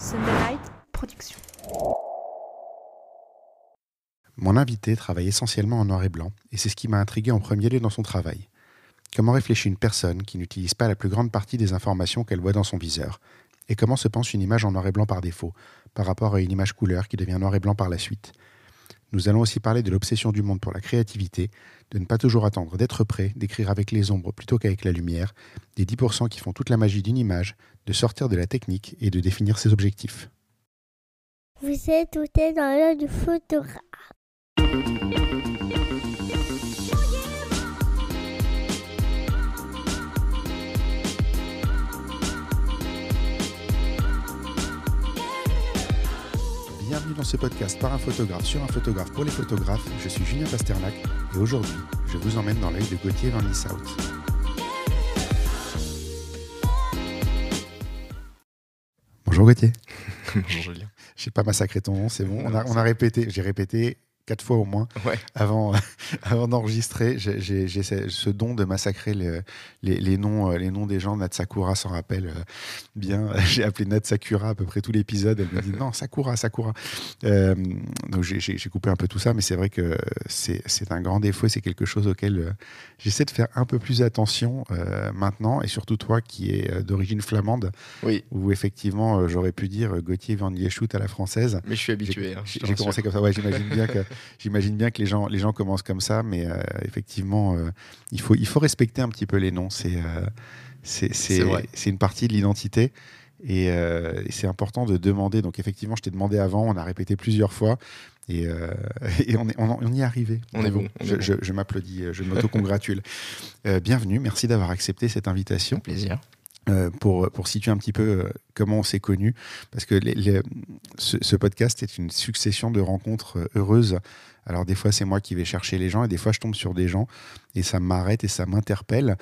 Sunderlight Production. Mon invité travaille essentiellement en noir et blanc, et c'est ce qui m'a intrigué en premier lieu dans son travail. Comment réfléchit une personne qui n'utilise pas la plus grande partie des informations qu'elle voit dans son viseur? Et comment se pense une image en noir et blanc par défaut, par rapport à une image couleur qui devient noir et blanc par la suite? Nous allons aussi parler de l'obsession du monde pour la créativité, de ne pas toujours attendre d'être prêt, d'écrire avec les ombres plutôt qu'avec la lumière, des 10% qui font toute la magie d'une image, de sortir de la technique et de définir ses objectifs. Vous êtes tout dans l'œil du photographe. Bienvenue dans ce podcast par un photographe sur un photographe pour les photographes. Je suis Julien Pasternak et aujourd'hui, je vous emmène dans l'œil de Gauthier Van Lieshout. Bonjour Gauthier. Bonjour Julien. Je n'ai pas massacré ton nom, c'est bon. On a, on a répété, j'ai répété quatre fois au moins Ouais. avant, avant d'enregistrer. J'ai ce don de massacrer le- les, les noms, euh, les noms des gens. Nat Sakura s'en rappelle euh, bien. J'ai appelé Nat Sakura à peu près tout l'épisode. Elle me dit non, Sakura, Sakura. Euh, donc j'ai- coupé un peu tout ça, mais c'est vrai que c'est un grand défaut et c'est quelque chose auquel j'essaie de faire un peu plus attention euh, maintenant. Et surtout toi qui es d'origine flamande, Oui, où effectivement j'aurais pu dire Gauthier Van Lieshout à la française. mais je suis habitué. hein, J'ai rassure. commencé comme ça. Ouais, j'imagine bien que j'imagine bien que les gens les gens commencent comme ça, mais euh, effectivement, euh, il faut il faut respecter un petit peu les noms. C'est euh, c'est une partie de l'identité. Et, euh, et c'est important de demander. Donc effectivement, je t'ai demandé avant, on a répété plusieurs fois, et, euh, et on, est, on, on y est arrivé. On est bon, on est Je, bon. je- je m'applaudis, je m'auto-congratule. Euh, bienvenue, merci d'avoir accepté cette invitation. Plaisir. Euh, pour, pour situer un petit peu euh, comment on s'est connus, parce que ce podcast est une succession de rencontres euh, heureuses. Alors des fois c'est moi qui vais chercher les gens et des fois je tombe sur des gens et ça m'arrête et ça m'interpelle.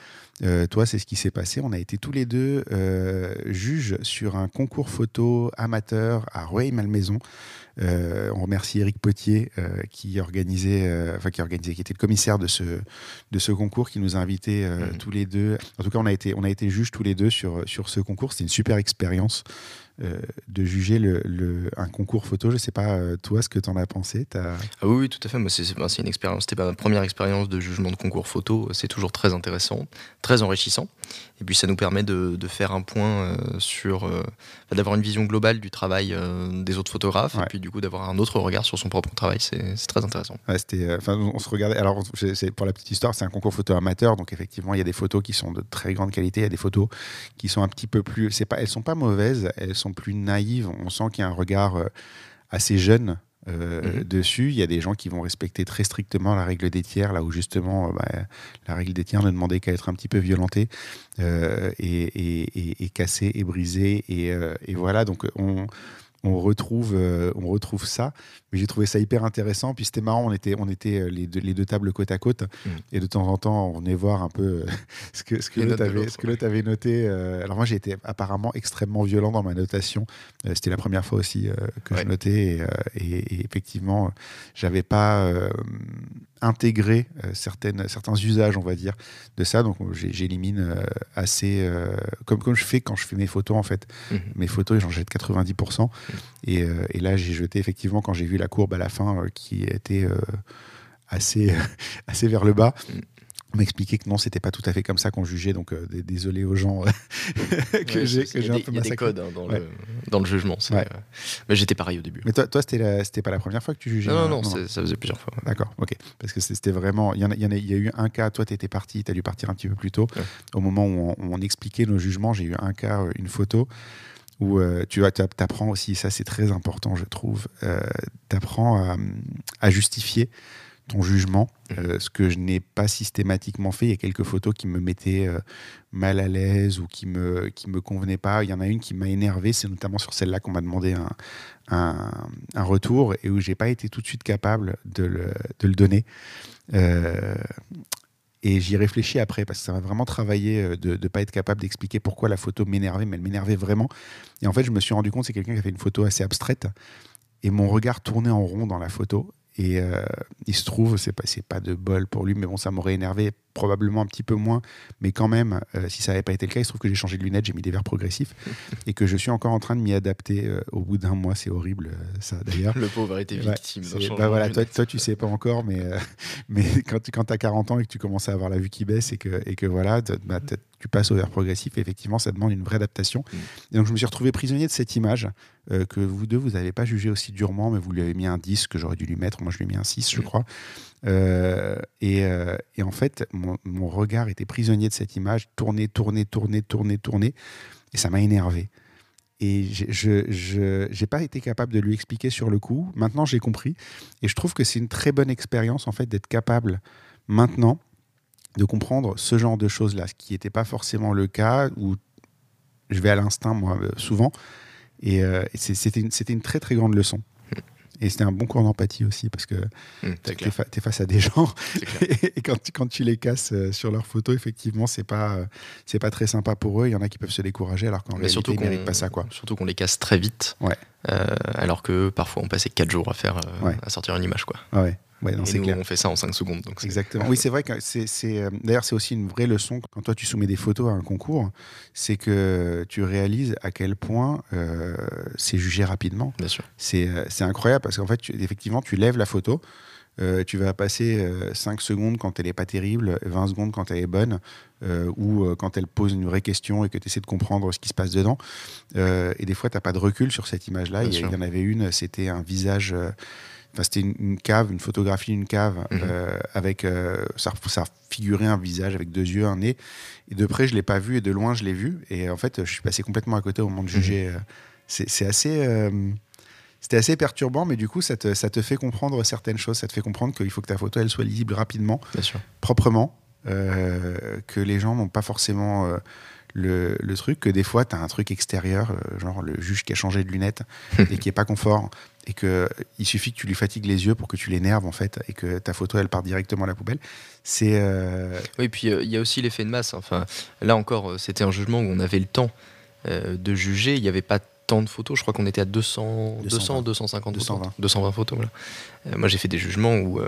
Euh, toi c'est ce qui s'est passé. On a été tous les deux euh, juges sur un concours photo amateur à Rueil-Malmaison. Euh, on remercie Eric Potier qui organisait, enfin qui organisait, qui était le commissaire de ce de ce concours, qui nous a invités Mhm. tous les deux. En tout cas, on a été on a été juges tous les deux sur sur ce concours. C'était une super expérience euh, de juger le, le- un concours photo. Je sais pas euh, toi ce que tu en as pensé. T'as- Ah oui, oui, tout à fait. C'est ben, une expérience. C'était ma première expérience de jugement de concours photo. C'est toujours très intéressant, très enrichissant. Et puis, ça nous permet de, de faire un point euh, sur, euh, enfin, d'avoir une vision globale du travail des autres photographes, Ouais. et puis du coup d'avoir un autre regard sur son propre travail. C'est très intéressant. Ouais, on se regardait. Alors, c'est- pour la petite histoire, c'est un concours photo amateur, donc effectivement, il y a des photos qui sont de très grande qualité, il y a des photos qui sont un petit peu plus. Pas, elles sont pas mauvaises, elles sont plus naïves. On sent qu'il y a un regard euh, assez jeune. euh, Mhm. dessus, il y a des gens qui vont respecter très strictement la règle des tiers, là où justement euh, bah, la règle des tiers ne demandait qu'à être un petit peu violentée euh, et, et, et- et cassée et brisée. Et, et voilà, donc on, on, retrouve, euh, on retrouve ça. Mais j'ai trouvé ça hyper intéressant. Puis c'était marrant, on était, on était euh, les, deux, les deux tables côte à côte. Mhm. Et de temps en temps, on venait voir un peu euh, ce que, ce que l'autre avait, noté. alors moi, j'ai été apparemment extrêmement violent dans ma notation. C'était la première fois aussi que je notais. Et, et- et effectivement, j'avais pas euh, intégré euh, certaines, certains usages, on va dire, de ça. Donc j'ai- j'élimine euh, assez, euh, comme, comme je fais quand je fais mes photos en fait. Mhm. Mes photos, j'en jette 90%. Et, euh, et là, j'ai jeté effectivement quand j'ai vu la courbe à la fin euh, qui était euh, assez, assez vers le bas. On m'a expliqué que non, c'était pas tout à fait comme ça qu'on jugeait, donc euh, désolé aux gens euh, que Ouais, j'ai un des- peu Il y a des massacré. codes hein, dans, Ouais. le, dans le jugement. Ouais. euh, Mais j'étais pareil au début. Mais toi, toi c'était pas la première fois que tu jugeais Non, non, non, ça faisait plusieurs fois. D'accord, ok. Parce que c'était vraiment. Il y, en a, il y en a- il y a eu un cas, toi, tu étais parti, tu as dû partir un petit peu plus tôt. Au moment où on, où on expliquait nos jugements, j'ai eu un cas, euh, une photo, où euh, tu apprends aussi, ça c'est très important, je trouve, tu apprends à, à justifier ton jugement, euh, ce que je n'ai pas systématiquement fait. Il y a quelques photos qui me mettaient euh, mal à l'aise ou qui me, qui me convenaient pas. Il y en a une qui m'a énervé, c'est notamment sur celle-là qu'on m'a demandé un, un, retour et où j'ai pas été tout de suite capable de le, de le donner. Euh, et j'y réfléchis après parce que ça m'a vraiment travaillé de ne pas être capable d'expliquer pourquoi la photo m'énervait, mais elle m'énervait vraiment. Et en fait, je me suis rendu compte, c'est quelqu'un qui a fait une photo assez abstraite et mon regard tournait en rond dans la photo. Et il se trouve, c'est pas, pas de bol pour lui, mais bon, ça m'aurait énervé probablement un petit peu moins, mais quand même, si ça n'avait pas été le cas, il se trouve que j'ai changé de lunettes, j'ai mis des verres progressifs et que je suis encore en train de m'y adapter au bout d'un mois. C'est horrible, ça d'ailleurs. Le pauvre a été victime. bah voilà, toi, toi, tu sais pas encore, mais, mais quand, quand tu as 40 ans et que tu commences à avoir la vue qui baisse et que, et que voilà, bah, tu passes au verre progressif, et effectivement, ça demande une vraie adaptation. Mm. Et donc, je me suis retrouvé prisonnier de cette image euh, que vous deux, vous n'avez pas jugé aussi durement, mais vous lui avez mis un 10 que j'aurais dû lui mettre. Moi, je lui ai mis un 6, je mm. crois. Euh, et, euh, et, en fait, mon, regard était prisonnier de cette image, tourner, tourner, tourner, tourner, tourner. Et ça m'a énervé. Et je n'ai pas été capable de lui expliquer sur le coup. Maintenant, j'ai compris. Et je trouve que c'est une très bonne expérience, en fait, d'être capable, maintenant, de comprendre ce genre de choses-là, ce qui n'était pas forcément le cas, où je vais à l'instinct, moi, euh, souvent. Et, euh, c'était une, une, très, très grande leçon. Hmm. Et c'était un bon cours d'empathie aussi, parce que hmm, tu es, face à des gens, et, quand, tu, quand tu les casses euh, sur leurs photos, effectivement, c'est pas, c'est pas très sympa pour eux. Il y en a qui peuvent se décourager, alors qu'en réalité, surtout ils pas ça. Quoi. Surtout qu'on les casse très vite, ouais. alors que parfois on passait 4 jours à faire, à sortir une image. Quoi. Ouais. Ouais, et nous, on fait ça en 5 secondes. Donc Exactement. Oui, c'est vrai que c'est. Euh, d'ailleurs, c'est aussi une vraie leçon quand toi tu soumets des photos à un concours, c'est que tu réalises à quel point euh, c'est jugé rapidement. Bien sûr. C'est euh, incroyable parce qu'en fait, tu, effectivement, tu lèves la photo. tu vas passer 5 secondes quand elle n'est pas terrible, 20 secondes quand elle est bonne, ou quand elle pose une vraie question et que tu essaies de comprendre ce qui se passe dedans. et des fois, tu n'as pas de recul sur cette image-là. Il y, en avait une, c'était un visage c'était une, cave, une photographie d'une cave mhm. euh, avec euh, ça, ça figurait un visage avec deux yeux, un nez. Et de près, je l'ai pas vu et de loin, je l'ai vu. Et en fait, je suis passé complètement à côté au moment de juger. Mhm. Euh, c'est assez. c'était assez perturbant, mais du coup, ça te, ça te, fait comprendre certaines choses. Ça te fait comprendre qu'il faut que ta photo elle soit lisible rapidement, proprement, que les gens n'ont pas forcément le, truc, que des fois, tu as un truc extérieur, genre le juge qui a changé de lunettes et qui est pas confort et que il suffit que tu lui fatigues les yeux pour que tu l'énerves en fait et que ta photo elle part directement à la poubelle. C'est euh, oui, puis euh, il y a aussi l'effet de masse. Enfin, là encore, euh, c'était un jugement où on avait le temps de juger. Il n'y avait pas tant de photos. Je crois qu'on était à 200, 200 250 220, 220 photos. moi, j'ai fait des jugements où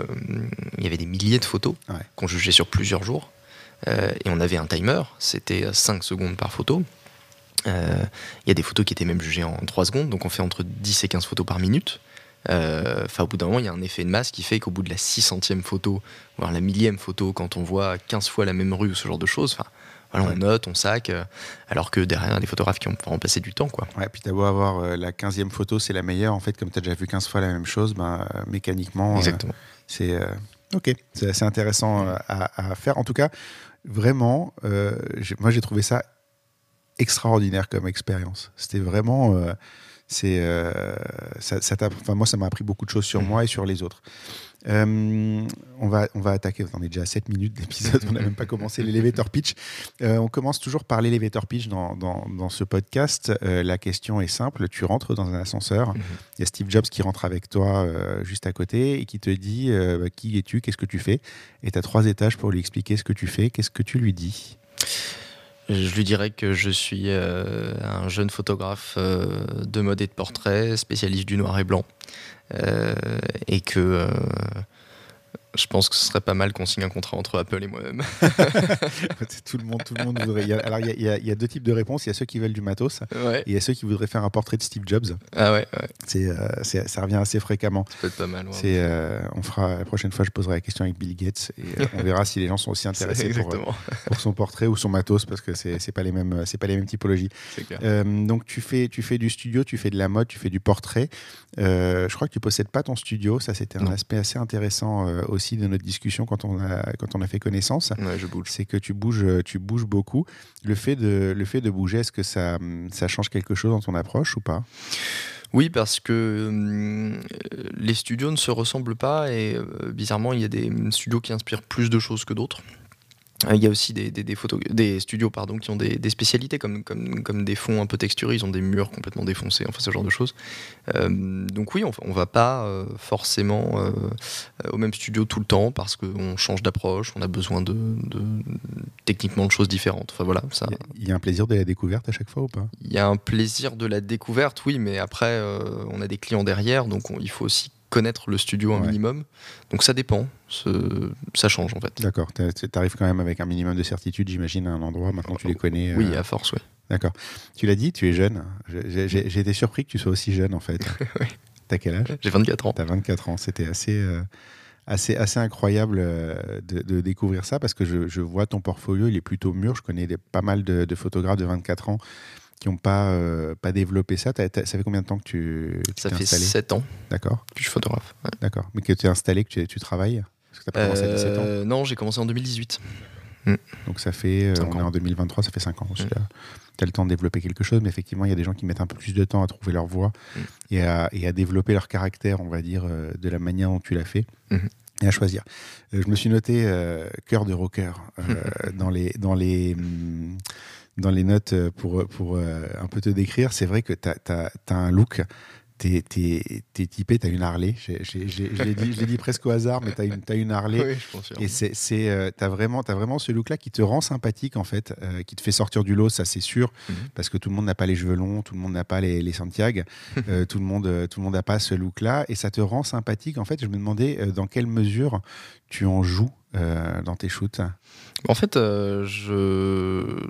il y avait des milliers de photos qu'on jugeait sur plusieurs jours. et on avait un timer, c'était 5 secondes par photo. Euh, il y a des photos qui étaient même jugées en 3 secondes, donc on fait entre 10 et 15 photos par minute. Euh, enfin, au bout d'un moment, il y a un effet de masse qui fait qu'au bout de la 600e photo, voire la millième photo, quand on voit 15 fois la même rue ou ce genre de choses, voilà, on note, on sac, euh, alors que derrière, des photographes qui ont remplacé du temps. Quoi. Ouais, puis beau avoir la 15e photo, c'est la meilleure. En fait, comme tu as déjà vu 15 fois la même chose, ben, mécaniquement, Exactement. c'est ok, c'est assez intéressant à, à, faire. En tout cas, vraiment, moi j'ai trouvé ça extraordinaire comme expérience. C'était vraiment. Euh, c'est, euh, ça, enfin, moi, ça m'a appris beaucoup de choses sur mmh. moi et sur les autres. Euh, on, va, on va attaquer, on est déjà à 7 minutes d'épisode, on n'a même pas commencé l'elevator pitch. on commence toujours par l'elevator pitch dans, dans, dans, ce podcast. la question est simple, tu rentres dans un ascenseur, mmh. il y a Steve Jobs qui rentre avec toi juste à côté et qui te dit bah, qui es-tu, qu'est-ce que tu fais? Et tu as trois étages pour lui expliquer ce que tu fais, qu'est-ce que tu lui dis? Je lui dirais que je suis euh, un jeune photographe euh, de mode et de portrait, spécialiste du noir et blanc, euh, et que je pense que ce serait pas mal qu'on signe un contrat entre Apple et moi-même. tout le monde, tout le monde voudrait. alors, il y, y, a deux types de réponses. Il y a ceux qui veulent du matos, et il y a ceux qui voudraient faire un portrait de Steve Jobs. Ah ouais. ouais. C'est, euh, ça revient assez fréquemment. Ça peut être pas mal. Ouais. C'est, euh, on fera la prochaine fois, je poserai la question avec Bill Gates et euh, on verra si les gens sont aussi intéressés pour, pour, son portrait ou son matos parce que c'est, c'est pas les mêmes, c'est pas les mêmes typologies. donc tu fais, tu fais du studio, tu fais de la mode, tu fais du portrait. je crois que tu possèdes pas ton studio. Ça, c'était un aspect assez intéressant aussi de notre discussion quand on a, quand on a fait connaissance. je bouge. C'est que tu bouges, tu bouges beaucoup. Le fait de, le fait de bouger, est-ce que ça, ça change quelque chose dans ton approche ou pas? Oui, parce que hum, les studios ne se ressemblent pas et euh, bizarrement, il y a des studios qui inspirent plus de choses que d'autres. Euh, il y a aussi des, des, des studios pardon, qui ont des, spécialités comme, comme, comme, des fonds un peu texturés, ils ont des murs complètement défoncés, enfin ce genre de choses. Euh, donc oui, on ne va pas euh, forcément au même studio tout le temps parce qu'on change d'approche, on a besoin de, techniquement de choses différentes. Enfin, voilà, ça... Il y a un plaisir de la découverte à chaque fois ou pas? Il y a un plaisir de la découverte, oui, mais après on a des clients derrière, donc il faut aussi connaître le studio un Ouais. minimum. Donc ça dépend, Ce- ça change en fait. D'accord. Tu arrives quand même avec un minimum de certitude, j'imagine, à un endroit. Maintenant, tu les connais. Oui, euh, à force, oui. D'accord. Tu l'as dit, tu es jeune. J'ai été surpris que tu sois aussi jeune, en fait. Oui. T'as quel âge? J'ai 24 ans. T'as 24 ans. C'était assez, euh, assez, assez incroyable euh, de, de découvrir ça parce que je, je vois ton portfolio, il est plutôt mûr. Je connais des- pas mal de, de photographes de 24 ans qui n'ont pas, euh, pas développé ça. Ça fait combien de temps que tu tu Ça fait installé 7 ans D'accord, que je suis photographe. ouais. d'accord. Mais que tu es installé, que tu, tu travailles Parce que tu pas commencé à 17 ans. Euh, non, j'ai commencé en 2018. Donc ça fait, euh, on est en 2023, ça fait 5 ans. Mm. Tu as le temps de développer quelque chose, mais effectivement, il y a des gens qui mettent un peu plus de temps à trouver leur voie Mm. et, à, et à développer leur caractère, on va dire, de la manière dont tu l'as fait. Mhm. Et à choisir. Je me suis noté euh, cœur de rocker euh, dans, les, dans, les, hum, dans les notes euh, pour, pour euh, un peu te décrire. C'est vrai que tu as, un look. T'es es, typé, t'as une Harley. Je l'ai dit, dit presque au hasard, mais t'as une, t'as une Harley. Oui, je confirme. Et c'est, euh, t'as vraiment, t'as vraiment ce look-là qui te rend sympathique en fait, euh, qui te fait sortir du lot, ça c'est sûr, Mhm. parce que tout le monde n'a pas les cheveux longs, tout le monde n'a pas les, les Santiago, euh, tout le monde, tout le monde n'a pas ce look-là, et ça te rend sympathique en fait. Je me demandais euh, dans quelle mesure tu en joues dans tes shoots? En fait, je, je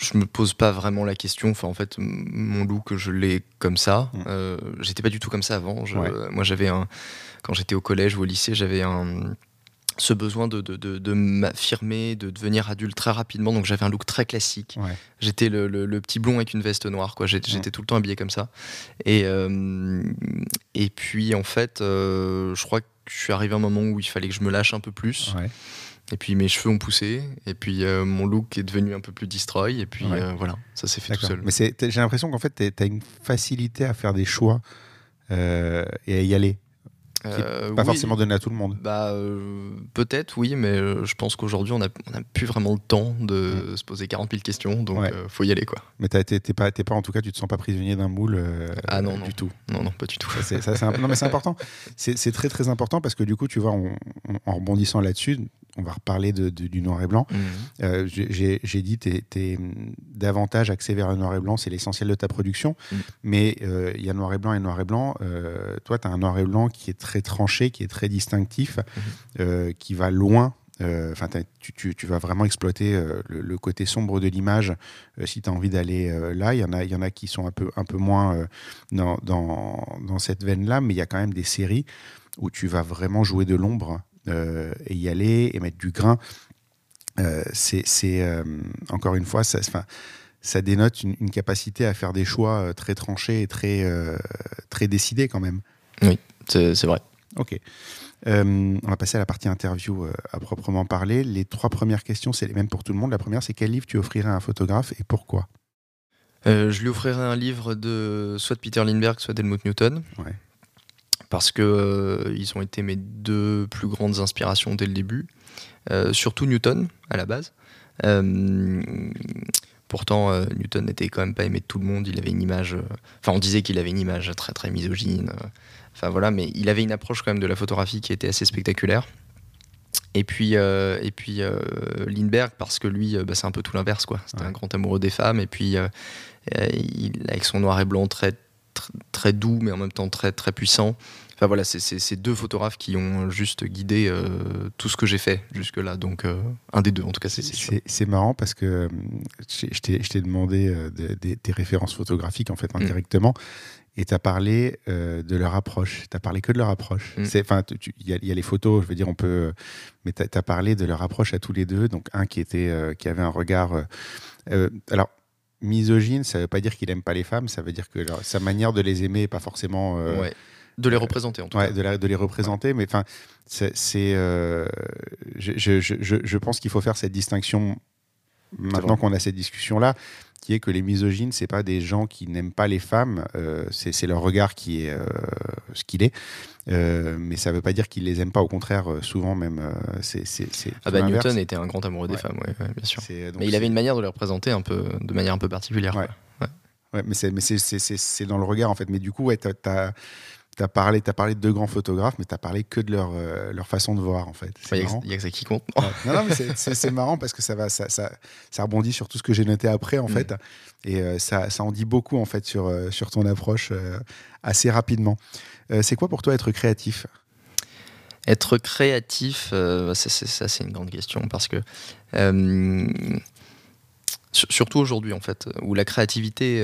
je me pose pas vraiment la question. Enfin, en fait, mon look, je l'ai comme ça. Mm. Euh, j'étais pas du tout comme ça avant. Je- Ouais. Moi, j'avais un quand j'étais au collège ou au lycée, j'avais un ce besoin de, de, de, de m'affirmer, de devenir adulte très rapidement. Donc j'avais un look très classique. Ouais. J'étais le, le- le petit blond avec une veste noire. quoi. J'étais j'étais tout le temps habillé comme ça. Et, euh, et puis en fait, euh, je crois que je suis arrivé à un moment où il fallait que je me lâche un peu plus. Ouais. Et puis mes cheveux ont poussé, et puis euh, mon look est devenu un peu plus destroy, et puis Ouais. euh, voilà, ça s'est fait tout seul. Mais j'ai l'impression qu'en fait, tu as une facilité à faire des choix euh, et à y aller. Pas oui, forcément donné à tout le monde. Bah, peut-être, oui, mais je pense qu'aujourd'hui, on n'a on a plus vraiment le temps de se poser 40 000 questions, donc Mm. Ouais. faut y aller, quoi. Mais t'es, pas, pas, en tout cas, tu te sens pas prisonnier d'un moule Ah non, du tout. Non, non, pas du tout. Ça, non, mais c'est important. C'est, c'est très, très important parce que du coup, tu vois, on- on- en rebondissant là-dessus, on va reparler de, de- du noir et blanc. Mhm. Euh, j'ai, dit, t'es, t'es davantage axé vers le noir et blanc, c'est l'essentiel de ta production. Mm. Mais euh, il y a noir et blanc et noir et blanc. Euh, toi, tu as un noir et blanc qui est très tranché, qui est très distinctif, euh, qui va loin. Enfin, tu, tu- tu vas vraiment exploiter euh, le, le côté sombre de l'image euh, si tu as envie d'aller là. Il y, en a, il y en a qui sont un peu, un peu moins dans, dans, dans cette veine-là, mais il y a quand même des séries où tu vas vraiment jouer de l'ombre et y aller et mettre du grain. Euh, c'est euh, encore une fois, ça, dénote une, une capacité à faire des choix euh, très tranchés et très, euh, très décidés quand même. C'est c'est vrai. Ok. Euh, on va passer à la partie interview euh, à proprement parler. Les trois premières questions, c'est les mêmes pour tout le monde. La première, c'est quel livre tu offrirais à un photographe et pourquoi? Euh, je lui offrirai un livre de soit de Peter Lindbergh, soit d'Helmut Newton. Ouais. Parce que euh, ils ont été mes deux plus grandes inspirations dès le début. Euh, surtout Newton, à la base. Euh, pourtant, Newton n'était quand même pas aimé de tout le monde. Il avait une image. Enfin, on disait qu'il avait une image très très misogyne. Enfin voilà, mais il avait une approche quand même de la photographie qui était assez spectaculaire. Et puis, euh, et puis euh, Lindbergh, parce que lui, bah, c'est un peu tout l'inverse, quoi. C'était Ouais. un grand amoureux des femmes, et puis euh, il, avec son noir et blanc très, tr- très doux, mais en même temps très, très puissant. Enfin voilà, c'est deux photographes qui ont juste guidé euh, tout ce que j'ai fait jusque-là. Donc, euh, un des deux, en tout cas, c'est c'est marrant parce que euh, je t'ai demandé euh, de- de- tes références photographiques en Mm. fait indirectement et tu as parlé de leur approche. Tu parlé que de leur approche. Mm. Enfin, Il y, y a les photos, je veux dire, on peut. Mais tu as, parlé de leur approche à tous les deux. Donc, un qui, était, qui avait un regard. alors, misogyne, ça veut pas dire qu'il aime pas les femmes, ça veut dire que leur- sa manière de les aimer est pas forcément. Ouais. De les représenter, en tout Ouais, cas. de, la- de les représenter, mais enfin, c'est, euh, je, je- je- je- pense qu'il faut faire cette distinction maintenant qu'on a cette discussion-là, qui est que les misogynes, c'est pas des gens qui n'aiment pas les femmes, euh, c'est, c'est leur regard qui est euh, ce qu'il est, Euh, mais ça veut pas dire qu'ils les aiment pas, au contraire, souvent même, c'est, Ah bah. Newton était un grand amoureux des Ouais. femmes, ouais, ouais, bien sûr. Donc Mais il avait une manière de les représenter un peu, de manière un peu particulière. Ouais. mais c'est mais c'est- c'est- c'est- c'est dans le regard en fait. Mais du coup, ouais, t'as- tu as parlé, as parlé de deux grands photographes, mais tu as parlé que de leur, euh, leur façon de voir, en fait. Il n'y a, que ça qui compte. non, non, mais c'est marrant parce que ça, va, ça, ça, ça, rebondit sur tout ce que j'ai noté après, en mm. fait. Et euh, ça, ça, en dit beaucoup, en fait, sur, euh, sur ton approche assez rapidement. c'est quoi pour toi être créatif? Être créatif, bah, ça, c'est une grande question parce que. Surtout aujourd'hui, en fait, où la créativité,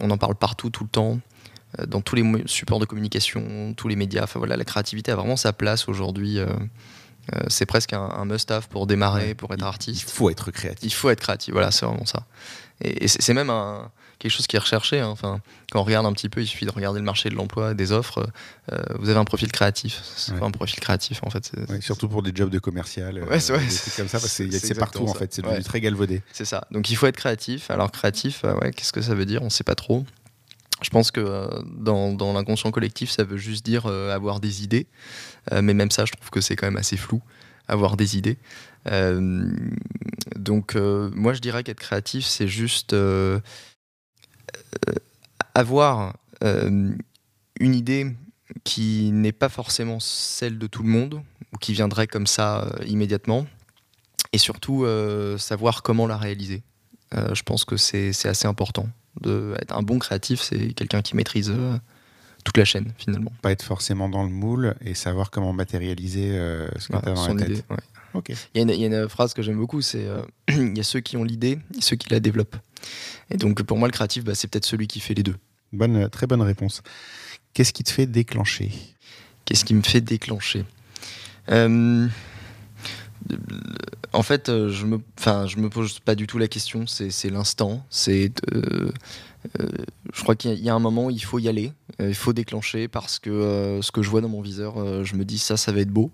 on en parle partout, tout le temps. Euh, dans tous les supports de communication, tous les médias. Enfin voilà, la créativité a vraiment sa place aujourd'hui. Euh, euh, c'est presque un, must-have pour démarrer, pour être artiste. Il faut être créatif. Il faut être créatif, voilà, c'est vraiment ça. Et, c'est même quelque chose qui est recherché. Hein. Enfin, quand on regarde un petit peu, il suffit de regarder le marché de l'emploi, des offres. vous avez un profil créatif. C'est pas un profil créatif en fait. surtout pour des jobs de commercial. Ouais, c'est comme ça, parce que c'est partout en fait. C'est devenu très galvaudé. C'est ça. Donc il faut être créatif. Alors créatif, ouais, qu'est-ce que ça veut dire? On ne sait pas trop. Je pense que euh, dans, l'inconscient collectif, ça veut juste dire euh, avoir des idées. Euh, mais même ça, je trouve que c'est quand même assez flou, avoir des idées. donc, moi, je dirais qu'être créatif, c'est juste avoir une idée qui n'est pas forcément celle de tout le monde, ou qui viendrait comme ça immédiatement, et surtout savoir comment la réaliser. je pense que c'est assez important de être un bon créatif, c'est quelqu'un qui maîtrise euh, toute la chaîne finalement. Pas être forcément dans le moule et savoir comment matérialiser euh, ce que tu as dans la tête. il, y a une, phrase que j'aime beaucoup, c'est euh, il y a ceux qui ont l'idée et ceux qui la développent. Et donc pour moi le créatif, bah, c'est peut-être celui qui fait les deux. Bonne, très bonne réponse. Qu'est-ce qui te fait déclencher? Qu'est-ce qui me fait déclencher? En fait, euh, je me, enfin, je me pose pas du tout la question. C'est l'instant. C'est, euh, euh, je crois qu'il y, a un moment où il faut y aller. il faut déclencher parce que ce que je vois dans mon viseur, je me dis ça, ça va être beau.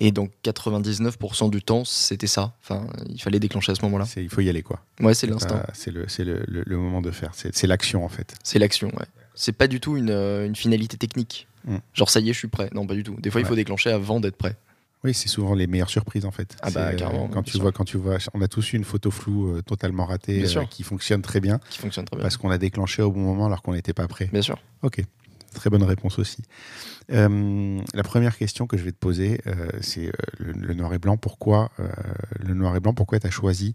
Et donc 99% du temps, c'était ça. Enfin, il fallait déclencher à ce moment-là. Il faut y aller, quoi. Ouais, c'est l'instant. C'est le, le, le, moment de faire. C'est l'action, en fait. C'est l'action, ouais. C'est pas du tout une, une finalité technique. Mm. Genre, ça y est, je suis prêt. Non, pas du tout. Des fois, il faut déclencher avant d'être prêt. Oui, c'est souvent les meilleures surprises en fait. Ah bah, euh, quand tu vois, quand tu vois, on a tous eu une photo floue euh, totalement ratée euh, qui fonctionne très bien. Qui fonctionne très bien. Parce qu'on a déclenché au bon moment alors qu'on n'était pas prêt. Bien sûr. Ok, très bonne réponse aussi. la première question que je vais te poser, c'est le, noir et blanc. Pourquoi le noir et blanc Pourquoi tu as choisi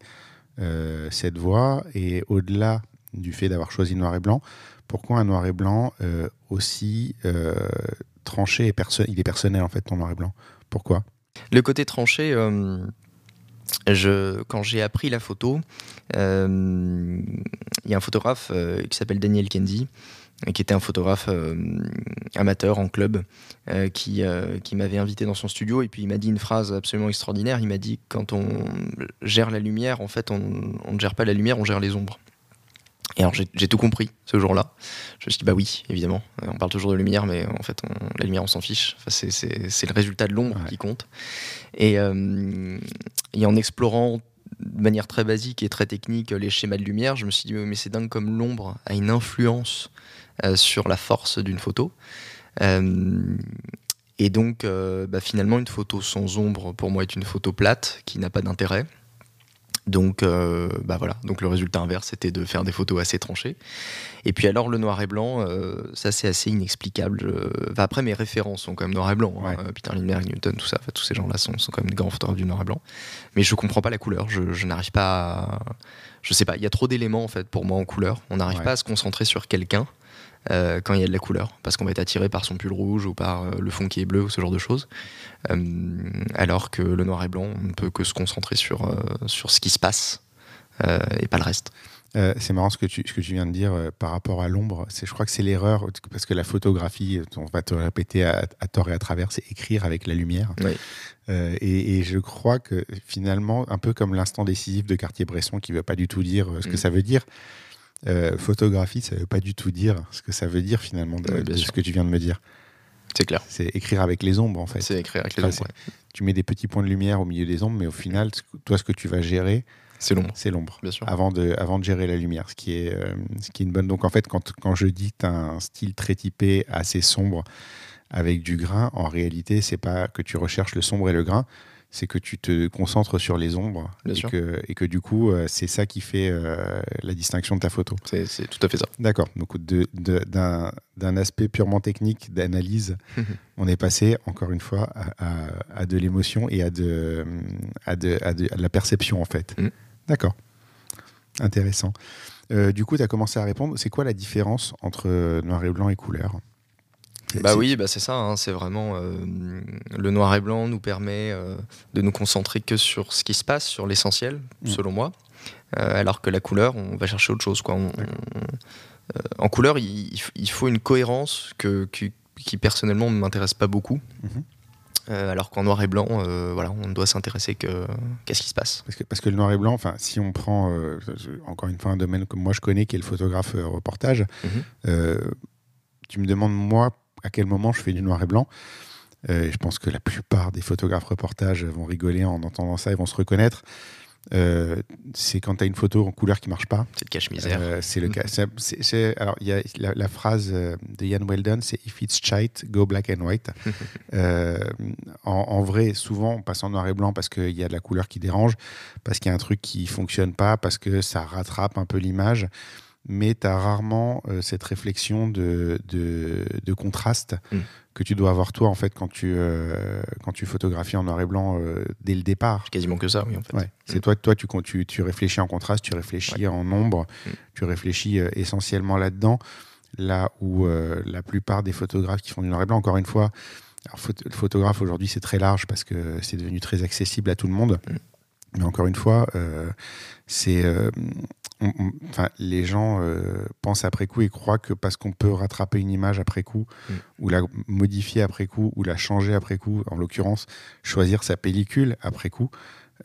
cette voie? Et au-delà du fait d'avoir choisi le noir et blanc, pourquoi un noir et blanc aussi tranché et il est personnel en fait ton noir et blanc? Pourquoi? Le côté tranché, euh, quand j'ai appris la photo, euh, il y a un photographe euh, qui s'appelle Daniel Kendi, qui était un photographe amateur en club, qui m'avait invité dans son studio et puis il m'a dit une phrase absolument extraordinaire. Il m'a dit quand on gère la lumière, en fait, on ne gère pas la lumière, on gère les ombres. Et alors j'ai tout compris ce jour-là. Je me suis dit, bah oui, évidemment, euh, on parle toujours de lumière, mais en fait, la lumière, on s'en fiche. Enfin, c'est le résultat de l'ombre qui compte. Et, euh, et, en explorant de manière très basique et très technique les schémas de lumière, je me suis dit, mais c'est dingue comme l'ombre a une influence euh, sur la force d'une photo. et donc, bah, finalement, une photo sans ombre, pour moi, est une photo plate qui n'a pas d'intérêt. Donc, euh, bah voilà. Donc le résultat inverse, c'était de faire des photos assez tranchées. Et puis alors le noir et blanc, euh, ça c'est assez inexplicable. après mes références sont quand même noir et blanc. Hein. Peter Lindbergh, Newton, tout ça. tous ces gens-là sont, sont, quand même des grands photographes du noir et blanc. Mais je comprends pas la couleur. Je, n'arrive pas. À... Je sais pas. Il y a trop d'éléments en fait pour moi en couleur. On n'arrive pas à se concentrer sur quelqu'un. Euh, quand il y a de la couleur, parce qu'on va être attiré par son pull rouge ou par euh, le fond qui est bleu ou ce genre de choses. Euh, alors que le noir et blanc, on ne peut que se concentrer sur, sur ce qui se passe et pas le reste. c'est marrant ce que, tu, ce que tu viens de dire par rapport à l'ombre. Je crois que c'est l'erreur, parce que la photographie, on va te répéter à, tort et à travers, c'est écrire avec la lumière. Et, et, je crois que finalement, un peu comme l'instant décisif de Cartier-Bresson, qui ne veut pas du tout dire ce que mm. ça veut dire, euh, photographie, ça ne veut pas du tout dire ce que ça veut dire finalement de, ce que tu viens de me dire. C'est clair. C'est écrire avec les ombres en fait. C'est écrire avec les ombres. Tu mets des petits points de lumière au milieu des ombres, mais au final, toi, ce que tu vas gérer, c'est l'ombre. C'est l'ombre. Bien sûr. Avant de, avant de gérer la lumière, ce qui est, euh, ce qui est une bonne. Donc en fait, quand, quand je dis as un style très typé, assez sombre, avec du grain, en réalité, c'est pas que tu recherches le sombre et le grain, c'est que tu te concentres sur les ombres Bien et sûr. que, et que du coup, euh, c'est ça qui fait euh, la distinction de ta photo. C'est tout à fait ça. D'accord. Donc d'un aspect purement technique d'analyse, on est passé encore une fois à, à- à de l'émotion et à de, à, de, à de- à de la perception en fait. Mm. D'accord. Intéressant. Euh, du coup, tu as commencé à répondre. C'est quoi la différence entre noir et blanc et couleur? Bah oui, bah c'est ça. hein, c'est vraiment euh, le noir et blanc nous permet euh, de nous concentrer que sur ce qui se passe, sur l'essentiel, Mm. selon moi. Euh, alors que la couleur, on va chercher autre chose. Quoi. On- on- en couleur, il, faut une cohérence que, qui, qui, personnellement ne m'intéresse pas beaucoup. Mhm. Euh, alors qu'en noir et blanc, euh, voilà, on ne doit s'intéresser que qu'est-ce qui se passe. Parce que, parce que le noir et blanc, enfin, si on prend euh, encore une fois un domaine que moi je connais, qui est le photographe reportage, Mhm. euh, tu me demandes moi à quel moment je fais du noir et blanc. Euh, je pense que la plupart des photographes reportage vont rigoler en entendant ça et vont se reconnaître. Euh, c'est quand tu as une photo en couleur qui marche pas. C'est de cache-misère. Euh, c'est le cas. C'est- alors, il y a la, la phrase de Ian Weldon, c'est If it's shite, go black and white. Euh, en, en vrai, souvent, on passe en noir et blanc parce qu'il y a de la couleur qui dérange, parce qu'il y a un truc qui fonctionne pas, parce que ça rattrape un peu l'image. Mais tu as rarement euh, cette réflexion de, de, de contraste Mm. que tu dois avoir toi en fait quand tu, euh, quand tu photographies en noir et blanc euh, dès le départ. Quasiment que ça, oui, en fait. Ouais. C'est Mm. toi, toi tu, tu, tu réfléchis en contraste, tu réfléchis en nombre, Mm. tu réfléchis essentiellement là-dedans. Là où la plupart des photographes qui font du noir et blanc, encore une fois, alors, le photographe aujourd'hui c'est très large parce que c'est devenu très accessible à tout le monde. Mm. Mais encore une fois, c'est, on- on- enfin, les gens euh, pensent après coup et croient que parce qu'on peut rattraper une image après coup, Mm. ou la modifier après coup, ou la changer après coup, en l'occurrence, choisir sa pellicule après coup,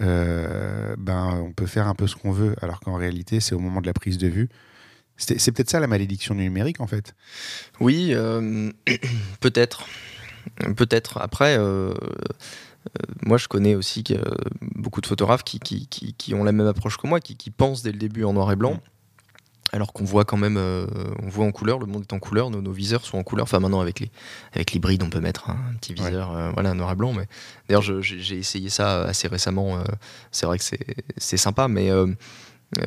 euh, ben, on peut faire un peu ce qu'on veut, alors qu'en réalité, c'est au moment de la prise de vue. C'est peut-être ça la malédiction du numérique, en fait. Oui, euh, peut-être. Peut-être. Après, moi, je connais aussi euh, beaucoup de photographes qui, qui, qui- qui ont la même approche que moi, qui, pensent dès le début en noir et blanc. Alors qu'on voit quand même, euh, on voit en couleur, le monde est en couleur, nos, nos viseurs sont en couleur. Enfin, maintenant, avec les, avec l'hybride, on peut mettre un petit Ouais. viseur euh, voilà, noir et blanc. Mais d'ailleurs, j'ai essayé ça assez récemment. euh, c'est vrai que c'est c'est sympa, mais euh,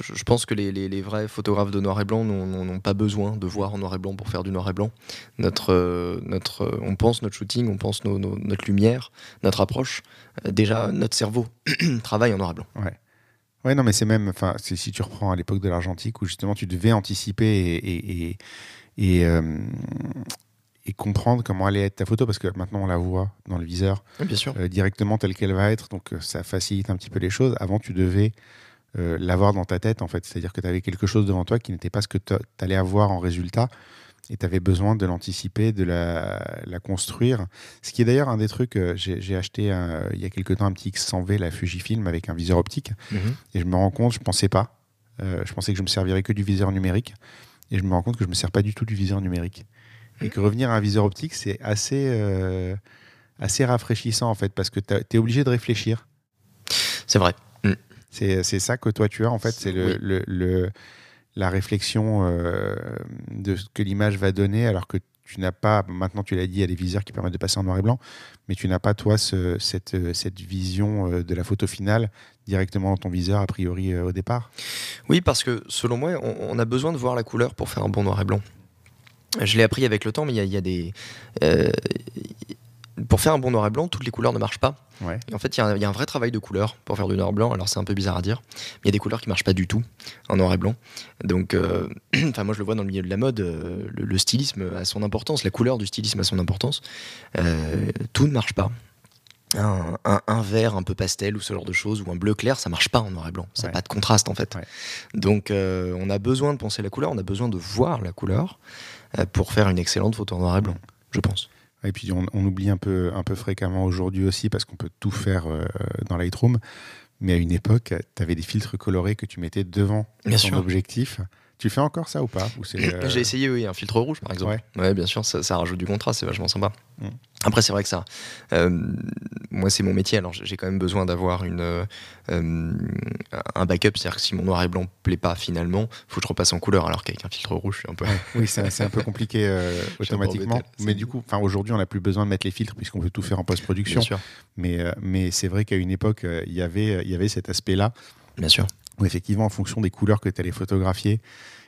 je pense que les, les- les vrais photographes de noir et blanc n'ont- pas besoin de voir en noir et blanc pour faire du noir et blanc. Notre, euh, notre, euh, on pense notre shooting, on pense nos- nos- notre lumière, notre approche. Déjà, notre cerveau travaille en noir et blanc. Ouais, non, mais c'est même, enfin, si tu reprends à l'époque de l'argentique où justement tu devais anticiper et, et, et, et, et comprendre comment allait être ta photo parce que maintenant on la voit dans le viseur Bien sûr. euh, directement telle qu'elle va être, donc ça facilite un petit peu les choses. Avant, tu devais euh, l'avoir dans ta tête en fait, c'est-à-dire que tu avais quelque chose devant toi qui n'était pas ce que tu allais avoir en résultat et tu avais besoin de l'anticiper, de la, la construire. Ce qui est d'ailleurs un des trucs, euh, j'ai acheté un- il y a quelque temps un petit X100V, la Fujifilm, avec un viseur optique. Mhm. Et je me rends compte, je pensais pas. Euh, je pensais que je me servirais que du viseur numérique. Et je me rends compte que je me sers pas du tout du viseur numérique. Et que revenir à un viseur optique, c'est assez, euh, assez rafraîchissant en fait, parce que tu es obligé de réfléchir. C'est vrai. C'est c'est ça que toi tu as en fait, c'est le, Oui. le- le- la réflexion euh, de ce que l'image va donner, alors que tu n'as pas, maintenant tu l'as dit, il y a des viseurs qui permettent de passer en noir et blanc, mais tu n'as pas toi ce- cette, euh, cette vision euh, de la photo finale directement dans ton viseur a priori au départ? Oui, parce que selon moi, on, on a besoin de voir la couleur pour faire un bon noir et blanc. Je l'ai appris avec le temps, mais il y a- il y, a des. euh, pour faire un bon noir et blanc, toutes les couleurs ne marchent pas. Ouais. Et en fait, il y, a un- il y a un vrai travail de couleur pour faire du noir et blanc. Alors, c'est un peu bizarre à dire, mais il y a des couleurs qui marchent pas du tout en noir et blanc. Donc, euh, moi, je le vois dans le milieu de la mode, euh, le, le stylisme a son importance, la couleur du stylisme a son importance. Euh, tout ne marche pas. Un, un- un vert un peu pastel ou ce genre de choses, ou un bleu clair, ça marche pas en noir et blanc. Ça n'a Ouais. pas de contraste en fait. Ouais. Donc euh, on a besoin de penser la couleur, on a besoin de voir la couleur euh, pour faire une excellente photo en noir et blanc, je pense. Et puis on, on oublie un peu, un peu fréquemment aujourd'hui aussi parce qu'on peut tout faire euh, dans Lightroom. Mais à une époque, tu avais des filtres colorés que tu mettais devant Bien ton sûr. objectif. Tu fais encore ça ou pas ou euh, J'ai essayé, oui, un filtre rouge par exemple. Ouais, bien sûr, ça, rajoute du contraste, c'est vachement sympa. Mm. Après, c'est vrai que ça. Euh, moi, c'est mon métier, alors j'ai quand même besoin d'avoir une euh, un backup. C'est-à-dire que si mon noir et blanc plaît pas finalement, faut que je repasse en couleur. Alors qu'avec un filtre rouge, je un peu. oui, c'est un peu compliqué automatiquement. mais du coup, aujourd'hui, on n'a plus besoin de mettre les filtres puisqu'on peut tout faire en post-production. Mais, mais c'est vrai qu'à une époque, il y avait il y avait cet aspect-là. Bien sûr où effectivement, en fonction des couleurs que tu allais photographier,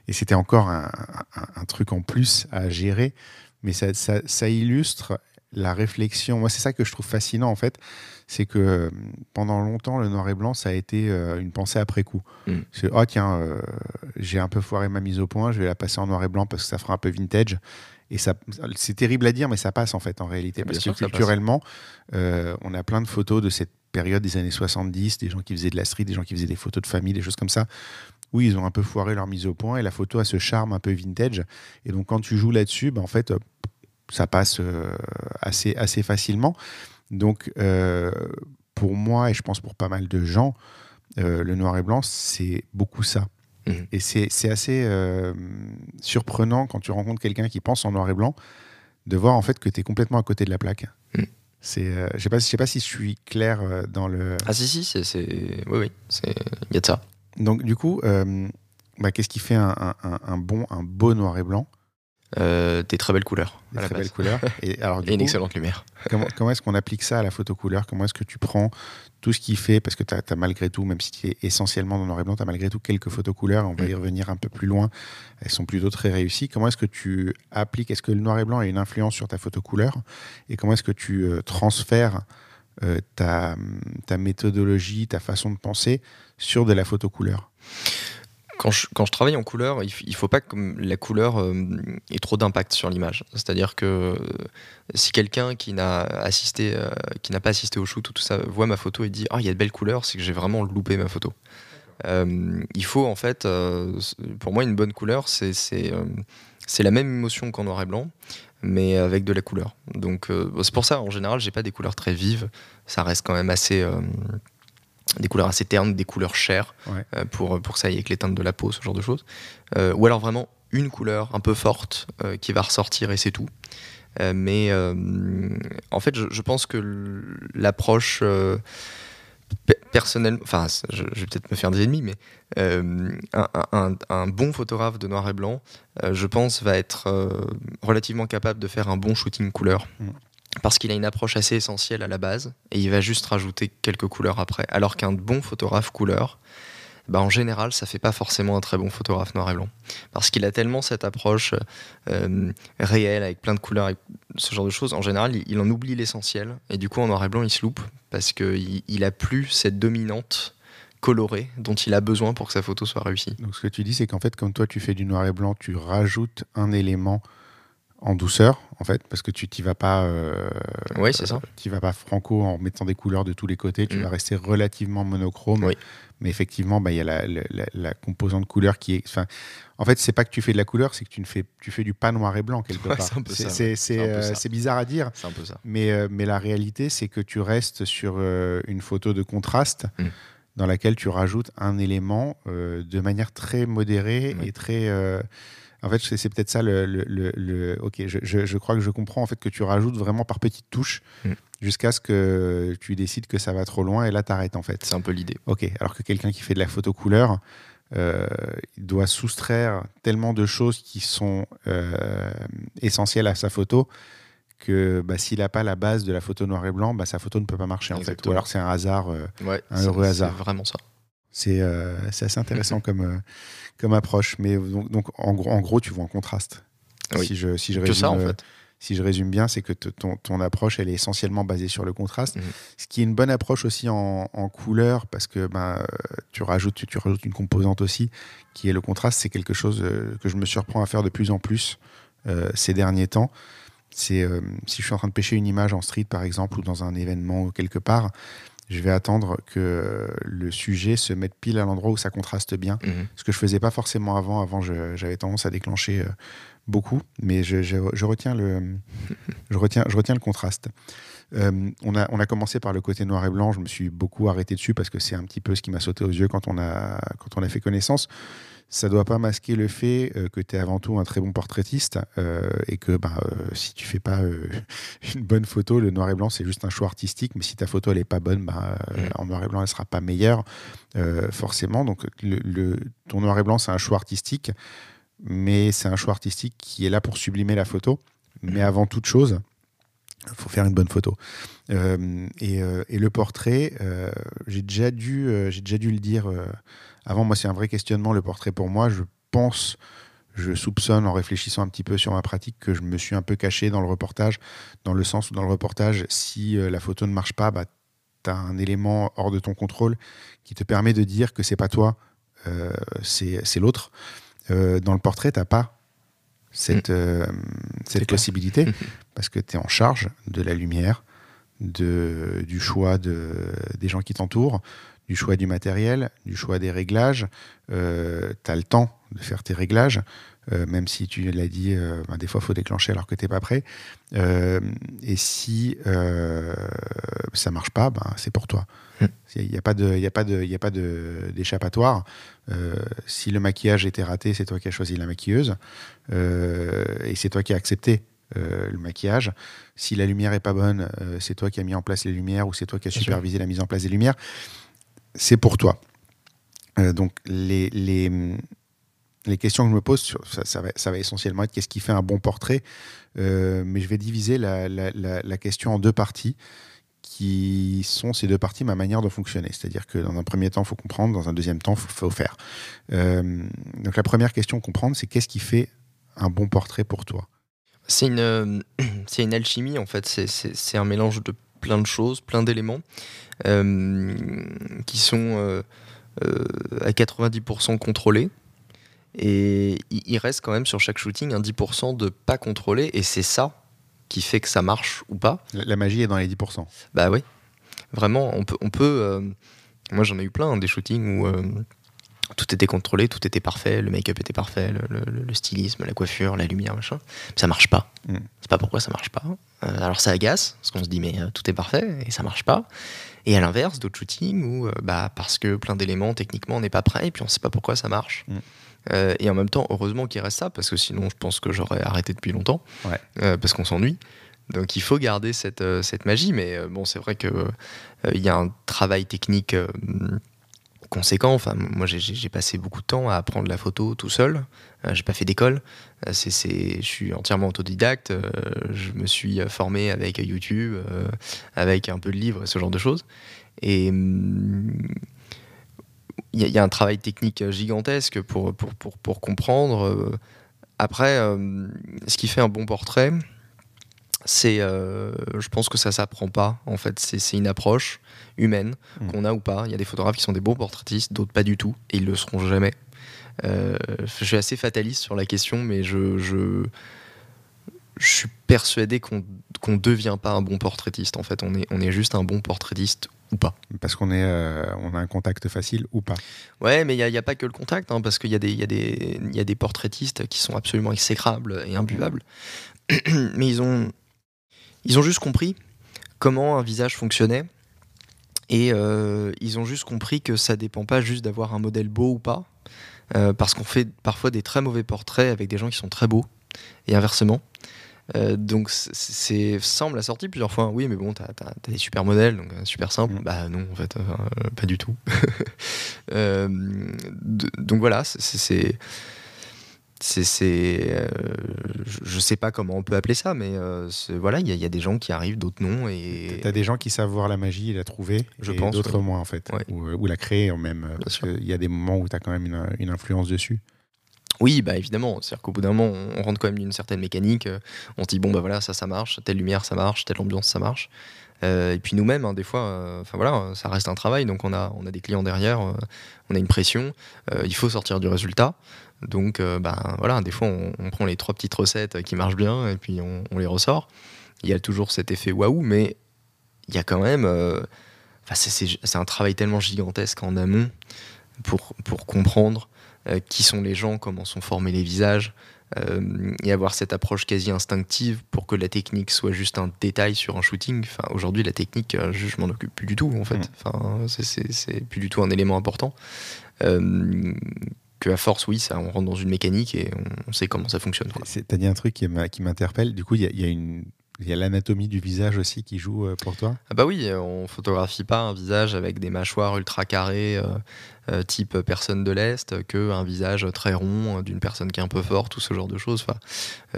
et c'était encore un, truc en plus à gérer, mais ça, ça, illustre la réflexion. Moi, c'est ça que je trouve fascinant, en fait, c'est que euh, pendant longtemps, le noir et blanc, ça a été euh, une pensée après coup. Mm. C'est, oh tiens, euh, j'ai un peu foiré ma mise au point, je vais la passer en noir et blanc parce que ça fera un peu vintage. Et ça, c'est terrible à dire, mais ça passe en fait en réalité. Parce que culturellement, on a plein de photos de cette période des années 70, des gens qui faisaient de la street, des gens qui faisaient des photos de famille, des choses comme ça. Oui, ils ont un peu foiré leur mise au point et la photo a ce charme un peu vintage. Et donc quand tu joues là-dessus, ben, en fait, ça passe euh, assez, assez facilement. Donc euh, pour moi, et je pense pour pas mal de gens, euh, le noir et blanc, c'est beaucoup ça. Mmh. Et c'est assez surprenant quand tu rencontres quelqu'un qui pense en noir et blanc, de voir en fait que tu es complètement à côté de la plaque. Mmh. C'est, euh, je sais pas, sais pas si je suis clair euh, dans le. Ah si si, c'est, oui oui, il y a de ça. Donc du coup, euh, bah, qu'est-ce qui fait un, un, bon, un beau noir et blanc? Des très belles couleurs. Des très belles couleurs. Et, alors, une excellente lumière. Comment, comment est-ce qu'on applique ça à la photo couleur? Comment est-ce que tu prends tout ce qui fait, parce que tu as, malgré tout, même si tu es essentiellement dans noir et blanc, tu as malgré tout quelques photos couleurs, on va y revenir un peu plus loin, elles sont plutôt très réussies. Comment est-ce que tu appliques, est-ce que le noir et blanc a une influence sur ta photo couleur? Et comment est-ce que tu euh, transfères euh, ta, ta méthodologie, ta façon de penser sur de la photo couleur? Quand je, travaille en couleur, il ne faut pas que la couleur euh, ait trop d'impact sur l'image. C'est-à-dire que euh, si quelqu'un qui n'a assisté, euh, qui n'a pas assisté au shoot ou tout ça voit ma photo et dit ah il y a de belles couleurs, c'est que j'ai vraiment loupé ma photo. il faut en fait, pour moi une bonne couleur, c'est c'est la même émotion qu'en noir et blanc, mais avec de la couleur. Donc c'est pour ça en général j'ai pas des couleurs très vives, ça reste quand même assez des couleurs assez ternes, des couleurs chères, euh, pour, pour ça y avec les teintes de la peau, ce genre de choses. Euh, ou alors vraiment une couleur un peu forte euh, qui va ressortir et c'est tout. mais en fait, je, pense que l'approche personnellement, enfin, je, vais peut-être me faire des ennemis, mais un, bon photographe de noir et blanc, je pense, va être relativement capable de faire un bon shooting couleur. Parce qu'il a une approche assez essentielle à la base et il va juste rajouter quelques couleurs après. Alors qu'un bon photographe couleur, bah en général, ça fait pas forcément un très bon photographe noir et blanc. Parce qu'il a tellement cette approche euh, réelle avec plein de couleurs, et ce genre de choses. En général, il, en oublie l'essentiel et du coup, en noir et blanc, il se loupe parce qu'il il a plus cette dominante colorée dont il a besoin pour que sa photo soit réussie. Donc ce que tu dis, c'est qu'en fait, comme toi, tu fais du noir et blanc, tu rajoutes un élément en douceur, en fait, parce que tu t'y vas pas. Euh, oui, c'est ça. Tu vas pas franco en mettant des couleurs de tous les côtés. Tu mm. vas rester relativement monochrome. Oui. Mais effectivement, bah, il y a la, la, composante couleur qui est. En fait, c'est pas que tu fais de la couleur, c'est que tu, ne fais, tu fais du pas noir et blanc quelque part. c'est bizarre à dire. C'est un peu ça. Mais, euh, mais la réalité, c'est que tu restes sur euh, une photo de contraste. Mm. Dans laquelle tu rajoutes un élément de manière très modérée et très en fait, c'est peut-être ça le, le, Ok, je, je, crois que je comprends en fait que tu rajoutes vraiment par petites touches mm. jusqu'à ce que tu décides que ça va trop loin et là t'arrêtes en fait. C'est un peu l'idée. Ok, alors que quelqu'un qui fait de la photo couleur, euh, il doit soustraire tellement de choses qui sont euh, essentielles à sa photo que bah, s'il n'a pas la base de la photo noir et blanc, bah, sa photo ne peut pas marcher en fait. Ou alors c'est un hasard, euh, un heureux hasard. C'est vraiment ça. C'est assez intéressant comme, comme approche. Mais donc, en, gros, en gros, tu vois en contraste. Si je, si je résume, en euh, fait. Si je résume bien, c'est que ton, ton, approche, elle est essentiellement basée sur le contraste. Mhm. Ce qui est une bonne approche aussi en, en couleur, parce que ben, tu, rajoutes, tu, rajoutes une composante aussi, qui est le contraste. C'est quelque chose euh, que je me surprends à faire de plus en plus euh, ces derniers temps. C'est si je suis en train de pêcher une image en street, par exemple, ou dans un événement quelque part, je vais attendre que le sujet se mette pile à l'endroit où ça contraste bien. Mhm. Ce que je faisais pas forcément avant. Avant, j'avais tendance à déclencher euh, beaucoup, mais je, retiens le, je, retiens, je retiens le contraste. Euh, on, a, on a commencé par le côté noir et blanc. Je me suis beaucoup arrêté dessus parce que c'est un petit peu ce qui m'a sauté aux yeux quand on a, quand on a fait connaissance. Ça doit pas masquer le fait euh, que tu es avant tout un très bon portraitiste euh, et que bah, euh, si tu fais pas une bonne photo, le noir et blanc c'est juste un choix artistique, mais si ta photo elle est pas bonne, bah, en noir et blanc elle sera pas meilleure forcément. Donc le, ton noir et blanc c'est un choix artistique, mais c'est un choix artistique qui est là pour sublimer la photo. Mais avant toute chose, il faut faire une bonne photo. et, et, le portrait, j'ai déjà, dû, j'ai déjà dû le dire avant, moi, c'est un vrai questionnement, le portrait pour moi. Je pense, je soupçonne en réfléchissant un petit peu sur ma pratique que je me suis un peu caché dans le reportage, dans le sens où dans le reportage, si euh, la photo ne marche pas, bah, tu as un élément hors de ton contrôle qui te permet de dire que c'est pas toi, euh, c'est l'autre. Euh, dans le portrait, tu n'as pas cette, mm. cette possibilité parce que tu es en charge de la lumière, de, du choix de, des gens qui t'entourent, du choix du matériel, du choix des réglages. Euh, tu as le temps de faire tes réglages, euh, même si tu l'as dit, euh, ben, des fois, il faut déclencher alors que tu n'es pas prêt. et si ça marche pas, ben, c'est pour toi. Il hmm. n'y a pas de, y a pas de, y a pas d'échappatoire. si le maquillage était raté, c'est toi qui as choisi la maquilleuse et c'est toi qui as accepté le maquillage. Si la lumière est pas bonne, c'est toi qui as mis en place les lumières ou c'est toi qui as supervisé la mise en place des lumières c'est pour toi. Euh, donc les, les, les, questions que je me pose, ça, va, ça va, essentiellement être qu'est-ce qui fait un bon portrait, euh, mais je vais diviser la, la, la, question en deux parties qui sont ces deux parties ma manière de fonctionner. C'est-à-dire que dans un premier temps, il faut comprendre, dans un deuxième temps, il faut, faire. Euh, donc la première question comprendre, c'est qu'est-ce qui fait un bon portrait pour toi? C'est une, c'est une alchimie, en fait. C'est un mélange de plein de choses, plein d'éléments. Euh, qui sont euh, euh, à 90% contrôlés. Et il reste quand même sur chaque shooting un 10% de pas contrôlé, et c'est ça qui fait que ça marche ou pas. La magie est dans les 10%. Bah oui, vraiment, on peut. On peut moi j'en ai eu plein, hein, des shootings où tout était contrôlé, tout était parfait, le make-up était parfait, le, stylisme, la coiffure, la lumière, machin. Ça marche pas. Mm. C'est pas pourquoi ça marche pas. Euh, alors ça agace, parce qu'on se dit mais euh, tout est parfait et ça marche pas. Et à l'inverse, d'autres shootings où euh, bah, parce que plein d'éléments techniquement on n'est pas prêt et puis on sait pas pourquoi ça marche. Mm. et en même temps, heureusement qu'il reste ça, parce que sinon je pense que j'aurais arrêté depuis longtemps, parce qu'on s'ennuie. Donc il faut garder cette, cette magie, mais bon, c'est vrai qu'il il y a un travail technique conséquent. Enfin, moi, j'ai passé beaucoup de temps à apprendre la photo tout seul. Euh, j'ai pas fait d'école. Euh, je suis entièrement autodidacte. Euh, je me suis formé avec YouTube, avec un peu de livres, ce genre de choses. Et il mm, y, a un travail technique gigantesque pour, pour, pour, pour comprendre. Après, ce qui fait un bon portrait, c'est, euh, je pense que ça s'apprend pas. En fait, c'est une approche humaine mm. qu'on a ou pas. Il y a des photographes qui sont des bons portraitistes, d'autres pas du tout, et ils le seront jamais. Euh, je suis assez fataliste sur la question, mais je, je, suis persuadé qu'on ne devient pas un bon portraitiste. En fait, on est, on est juste un bon portraitiste ou pas. Parce qu'on est, euh, on a un contact facile ou pas. Ouais, mais il n'y a, a, pas que le contact, hein, parce qu'il y, y, y, a des portraitistes qui sont absolument exécrables et imbuvables. mais ils ont, ils ont juste compris comment un visage fonctionnait. Et euh, ils ont juste compris que ça dépend pas juste d'avoir un modèle beau ou pas. Euh, parce qu'on fait parfois des très mauvais portraits avec des gens qui sont très beaux. Et inversement. Euh, donc c'est semble assorti plusieurs fois. Oui, mais bon, t'as as, des super modèles, donc super simple. Mm. Bah non, en fait, pas du tout. donc voilà, c'est c'est, euh, je sais pas comment on peut appeler ça, mais euh, voilà, il y, a des gens qui arrivent, d'autres non. Et t'as des gens qui savent voir la magie et la trouver, je et pense, d'autres moins en fait, ou, la créer même. parce qu'il y a des moments où tu as quand même une, influence dessus. Oui, bah évidemment. C'est-à-dire qu'au bout d'un moment, on rentre quand même d'une certaine mécanique. On se dit bon bah voilà, ça ça marche, telle lumière ça marche, telle ambiance ça marche. Euh, et puis nous-mêmes, hein, des fois, enfin voilà, ça reste un travail. Donc on a on a des clients derrière, on a une pression. il faut sortir du résultat. Donc, euh, ben, voilà, des fois, on, prend les trois petites recettes qui marchent bien et puis on, les ressort. Il y a toujours cet effet waouh, mais il y a quand même. Euh, c'est un travail tellement gigantesque en amont pour, pour comprendre euh, qui sont les gens, comment sont formés les visages, et avoir cette approche quasi instinctive pour que la technique soit juste un détail sur un shooting. Enfin, Aujourd'hui, la technique, je, m'en occupe plus du tout, en fait. Enfin, c'est plus du tout un élément important que à force, oui, ça, on rentre dans une mécanique et on, sait comment ça fonctionne. Tu as dit un truc qui m'interpelle. Du coup, il y, a, une il y a l'anatomie du visage aussi qui joue euh, pour toi? Ah Bah oui, euh, on photographie pas un visage avec des mâchoires ultra carrées euh, type personne de l'Est que un visage très rond d'une personne qui est un peu forte, tout ce genre de choses. Enfin,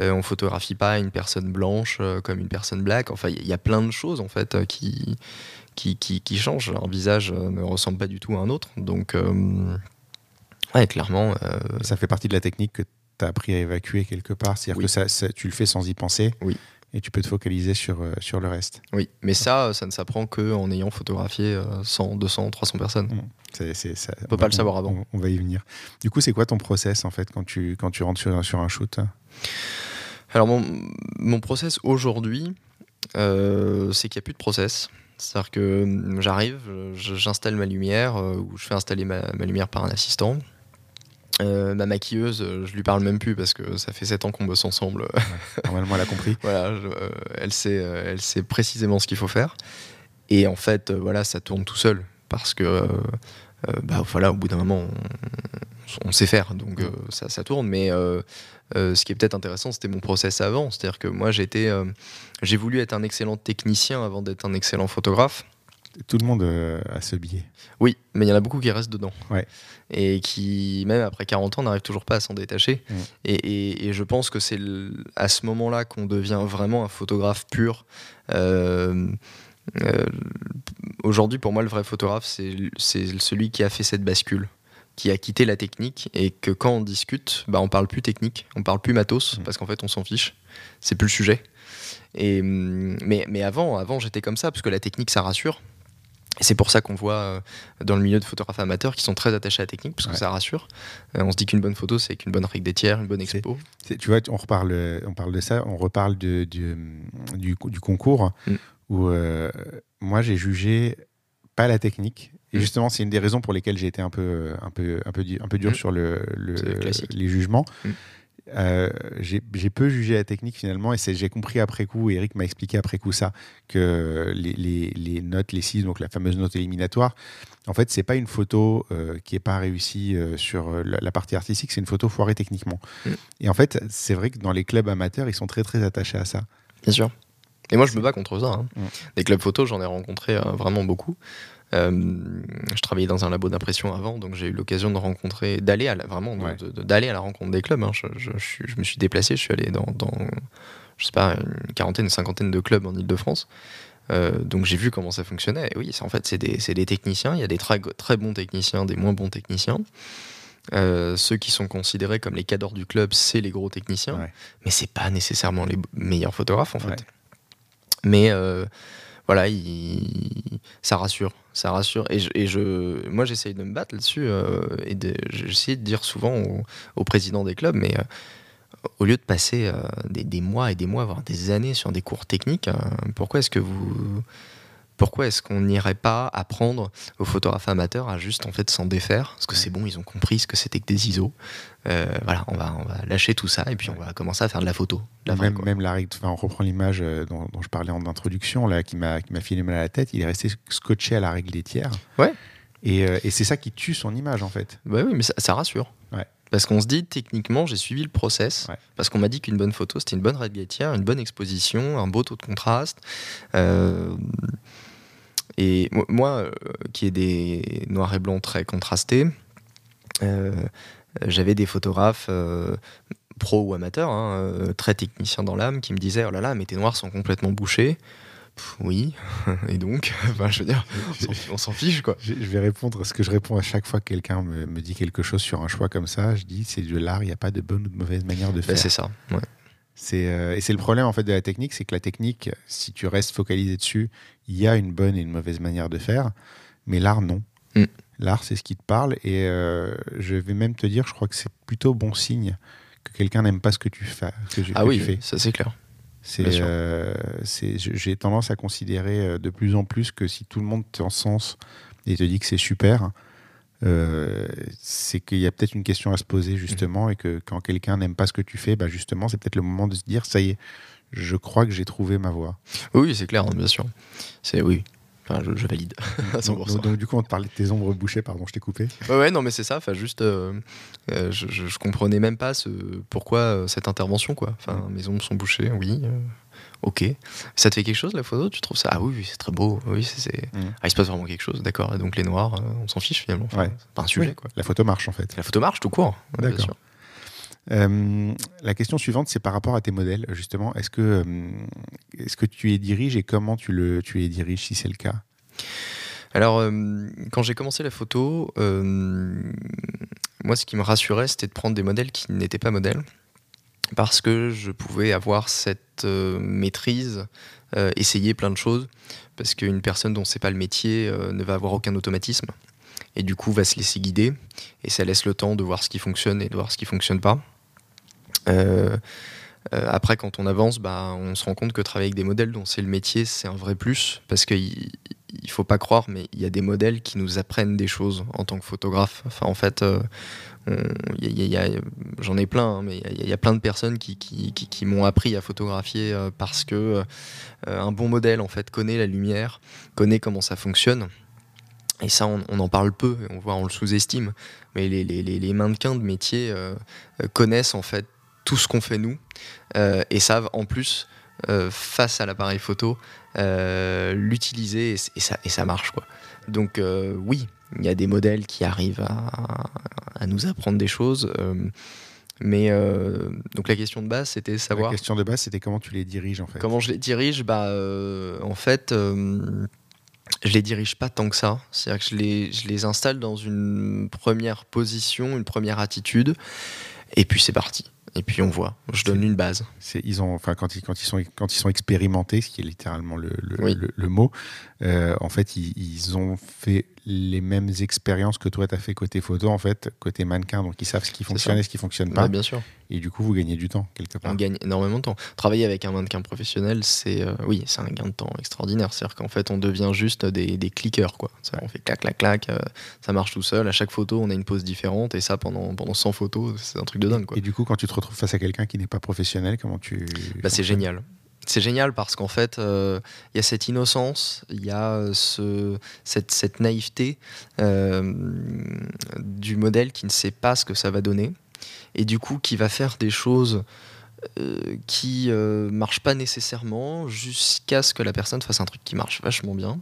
on photographie pas une personne blanche comme une personne black. Enfin, il y a plein de choses en fait qui, qui, qui, qui changent. Un visage ne ressemble pas du tout à un autre. Donc, ouais, clairement. Ça fait partie de la technique que tu as appris à évacuer quelque part. C'est-à-dire que ça, tu le fais sans y penser. Oui et tu peux te focaliser sur, euh, sur le reste. Oui, mais ça, ça ne s'apprend qu'en ayant photographié 100, 200, 300 personnes. Mmh. C'est, ça, on peut pas le savoir avant. On, va y venir. Du coup, c'est quoi ton process en fait quand tu, quand tu rentres sur, sur un shoot? Alors, mon, mon process aujourd'hui, euh, c'est qu'il n'y a plus de process. C'est-à-dire que hum, j'arrive, j'installe ma lumière, euh, ou je fais installer ma, ma lumière par un assistant. Euh, ma maquilleuse, euh, je lui parle même plus parce que ça fait 7 ans qu'on bosse ensemble. normalement, elle a compris. voilà, euh, elle, sait, elle sait précisément ce qu'il faut faire. Et en fait, voilà, ça tourne tout seul parce que, bah, voilà, au bout d'un moment, on, sait faire, donc ça, ça, tourne. Mais ce qui est peut-être intéressant, c'était mon process avant. C'est-à-dire que moi, j'étais, j'ai voulu être un excellent technicien avant d'être un excellent photographe tout le monde euh, a ce biais. Oui, mais il y en a beaucoup qui restent dedans. Ouais. Et qui, même après 40 ans, n'arrivent toujours pas à s'en détacher. Et, je pense que c'est à ce moment-là qu'on devient vraiment un photographe pur. Euh, euh, aujourd'hui, pour moi, le vrai photographe, c'est celui qui a fait cette bascule qui a quitté la technique et que quand on discute, bah on parle plus technique, on parle plus matos mm. parce qu'en fait on s'en fiche, c'est plus le sujet. Et mais, mais avant, avant j'étais comme ça parce que la technique ça rassure. C'est pour ça qu'on voit euh, dans le milieu de photographes amateurs qui sont très attachés à la technique, parce que ça rassure. Euh, on se dit qu'une bonne photo, c'est qu'une bonne règle des tiers, une bonne expo. tu vois, on, reparle, on parle de ça, on reparle de, du, du, concours, mm. où euh, moi j'ai jugé pas la technique. Et mm. justement, c'est une des raisons pour lesquelles j'ai été un peu, un peu, un peu, un peu dur mm. sur le, les jugements. Euh, j'ai peu jugé la technique finalement et j'ai compris après coup, Eric m'a expliqué après coup ça, que les, les, notes, les 6, donc la fameuse note éliminatoire, en fait, c'est pas une photo euh, qui est pas réussie euh, sur la, partie artistique, c'est une photo foirée techniquement. Mm. Et en fait, c'est vrai que dans les clubs amateurs, ils sont très très attachés à ça. Bien sûr. Et moi, je me bats contre ça. Hein. Mm. Des clubs photos, j'en ai rencontré vraiment beaucoup. Euh, je travaillais dans un labo d'impression avant, donc j'ai eu l'occasion de rencontrer, d'aller à la, vraiment, d'aller à la rencontre des clubs. Hein. Je, me suis déplacé, je suis allé dans, je sais pas, une quarantaine, une cinquantaine de clubs en Ile-de-France. Euh, donc j'ai vu comment ça fonctionnait. Et oui, en fait, c'est des, des, techniciens. Il y a des très, très bons techniciens, des moins bons techniciens. Euh, ceux qui sont considérés comme les cadors du club, c'est les gros techniciens. Mais c'est pas nécessairement les meilleurs photographes, en fait. Mais voilà, ça rassure, ça rassure. Et, je, moi, j'essaye de me battre là-dessus euh, et j'essaie de dire souvent au, président des clubs, mais euh, au lieu de passer euh, des, mois et des mois, voire des années sur des cours techniques, pourquoi est-ce que vous pourquoi est-ce qu'on n'irait pas apprendre aux photographes amateurs à juste en fait s'en défaire? Parce que c'est bon, ils ont compris ce que c'était que des ISO. Euh, voilà, on va, on va lâcher tout ça et puis on va commencer à faire de la photo. même, même la règle, on reprend l'image euh, dont, je parlais en introduction, là, qui m'a filé mal à la tête, il est resté scotché à la règle des tiers. Ouais. Et, euh, et c'est ça qui tue son image en fait. Bah oui, mais ça, ça rassure. Ouais. Parce qu'on se dit, techniquement, j'ai suivi le process. Parce qu'on m'a dit qu'une bonne photo, c'était une bonne règle tiers, une bonne exposition, un beau taux de contraste. Euh, et moi, euh, qui ai des noirs et blancs très contrastés, euh, j'avais des photographes euh, pro ou amateurs, hein, très techniciens dans l'âme, qui me disaient Oh là là, mais tes noirs sont complètement bouchés. oui, et donc, je veux dire, on s'en fiche quoi. Je, vais répondre à ce que je réponds à chaque fois que quelqu'un me, dit quelque chose sur un choix comme ça. Je dis c'est de l'art, il n'y a pas de bonne ou de mauvaise manière de ben, faire. c'est ça. Ouais. Euh, et c'est le problème en fait de la technique, c'est que la technique, si tu restes focalisé dessus, il y a une bonne et une mauvaise manière de faire, mais l'art non. Mm. L'art c'est ce qui te parle et euh, je vais même te dire, je crois que c'est plutôt bon signe que quelqu'un n'aime pas ce que tu fais. ah oui, fais. ça c'est clair. Euh, j'ai tendance à considérer de plus en plus que si tout le monde t'encense et te dit que c'est super, euh, c'est qu'il y a peut-être une question à se poser justement et que quand quelqu'un n'aime pas ce que tu fais, bah justement, c'est peut-être le moment de se dire ça y est, je crois que j'ai trouvé ma voie. Oui, c'est clair, bien sûr. C'est oui. Enfin, je, valide. donc, donc, du coup, on te parlait de tes ombres bouchées, pardon, je t'ai coupé. Ouais, ouais, non, mais c'est ça. Enfin, juste, je, je, comprenais même pas ce, pourquoi cette intervention, quoi. Enfin, mes ombres sont bouchées, oui. Ok. Ça te fait quelque chose la photo? Tu trouves ça? Ah oui, c'est très beau. Oui, c'est. Mm. Ah, il se passe vraiment quelque chose. D'accord. Donc les noirs, on s'en fiche finalement. ouais. C'est pas un sujet, quoi. La photo marche en fait. La photo marche tout court. D'accord. Euh, la question suivante, c'est par rapport à tes modèles, justement. Est-ce que, euh, est-ce que tu les diriges et comment tu, le, tu les diriges si c'est le cas? Alors, euh, quand j'ai commencé la photo, moi, ce qui me rassurait, c'était de prendre des modèles qui n'étaient pas modèles. Parce que je pouvais avoir cette maîtrise, essayer plein de choses. Parce qu'une personne dont c'est pas le métier ne va avoir aucun automatisme et du coup va se laisser guider et ça laisse le temps de voir ce qui fonctionne et de voir ce qui fonctionne pas. Euh, euh, après, quand on avance, bah, on se rend compte que travailler avec des modèles dont c'est le métier, c'est un vrai plus parce qu'il il faut pas croire, mais il y a des modèles qui nous apprennent des choses en tant que photographe. Enfin, en fait, euh, j'en ai plein, hein, mais il y, a plein de personnes qui, m'ont appris à photographier parce que un bon modèle en fait connaît la lumière, connaît comment ça fonctionne. Et ça, on, en parle peu, on voit, on le sous-estime. Mais les, les, les, mannequins de métier connaissent en fait tout ce qu'on fait nous euh, et savent en plus euh, face à l'appareil photo euh, l'utiliser et, ça, et ça marche quoi. Donc oui, il y a des modèles qui arrivent à, à nous apprendre des choses. mais donc la question de base, c'était savoir. La question de base, c'était comment tu les diriges en fait. Comment je les dirige Bah, en fait, je les dirige pas tant que ça. C'est-à-dire que je les, je les installe dans une première position, une première attitude, et puis c'est parti et puis on voit. Je donne une base. Ils ont, enfin, quand ils, quand ils sont quand ils sont expérimentés, ce qui est littéralement le, le, le, mot, euh, en fait, ils, ils, ont fait les mêmes expériences que toi, tu as fait côté photo, en fait, côté mannequin. Donc, ils savent ce qui fonctionne et ce qui fonctionne pas. bien sûr. Et du coup, vous gagnez du temps, quelque part. On gagne énormément de temps. Travailler avec un mannequin professionnel, c'est euh, oui, c'est un gain de temps extraordinaire. C'est-à-dire qu'en fait, on devient juste des, des clickers. Quoi. Ça, on fait clac, clac, clac, euh, ça marche tout seul. À chaque photo, on a une pose différente. Et ça, pendant, pendant 100 photos, c'est un truc de dingue. Quoi. Et du coup, quand tu te retrouves face à quelqu'un qui n'est pas professionnel, comment tu. Bah, c'est génial. C'est génial parce qu'en fait, euh, il y a cette innocence, il y a euh, ce, cette, naïveté euh, du modèle qui ne sait pas ce que ça va donner et du coup qui va faire des choses qui ne marchent pas nécessairement jusqu'à ce que la personne fasse un truc qui marche vachement bien.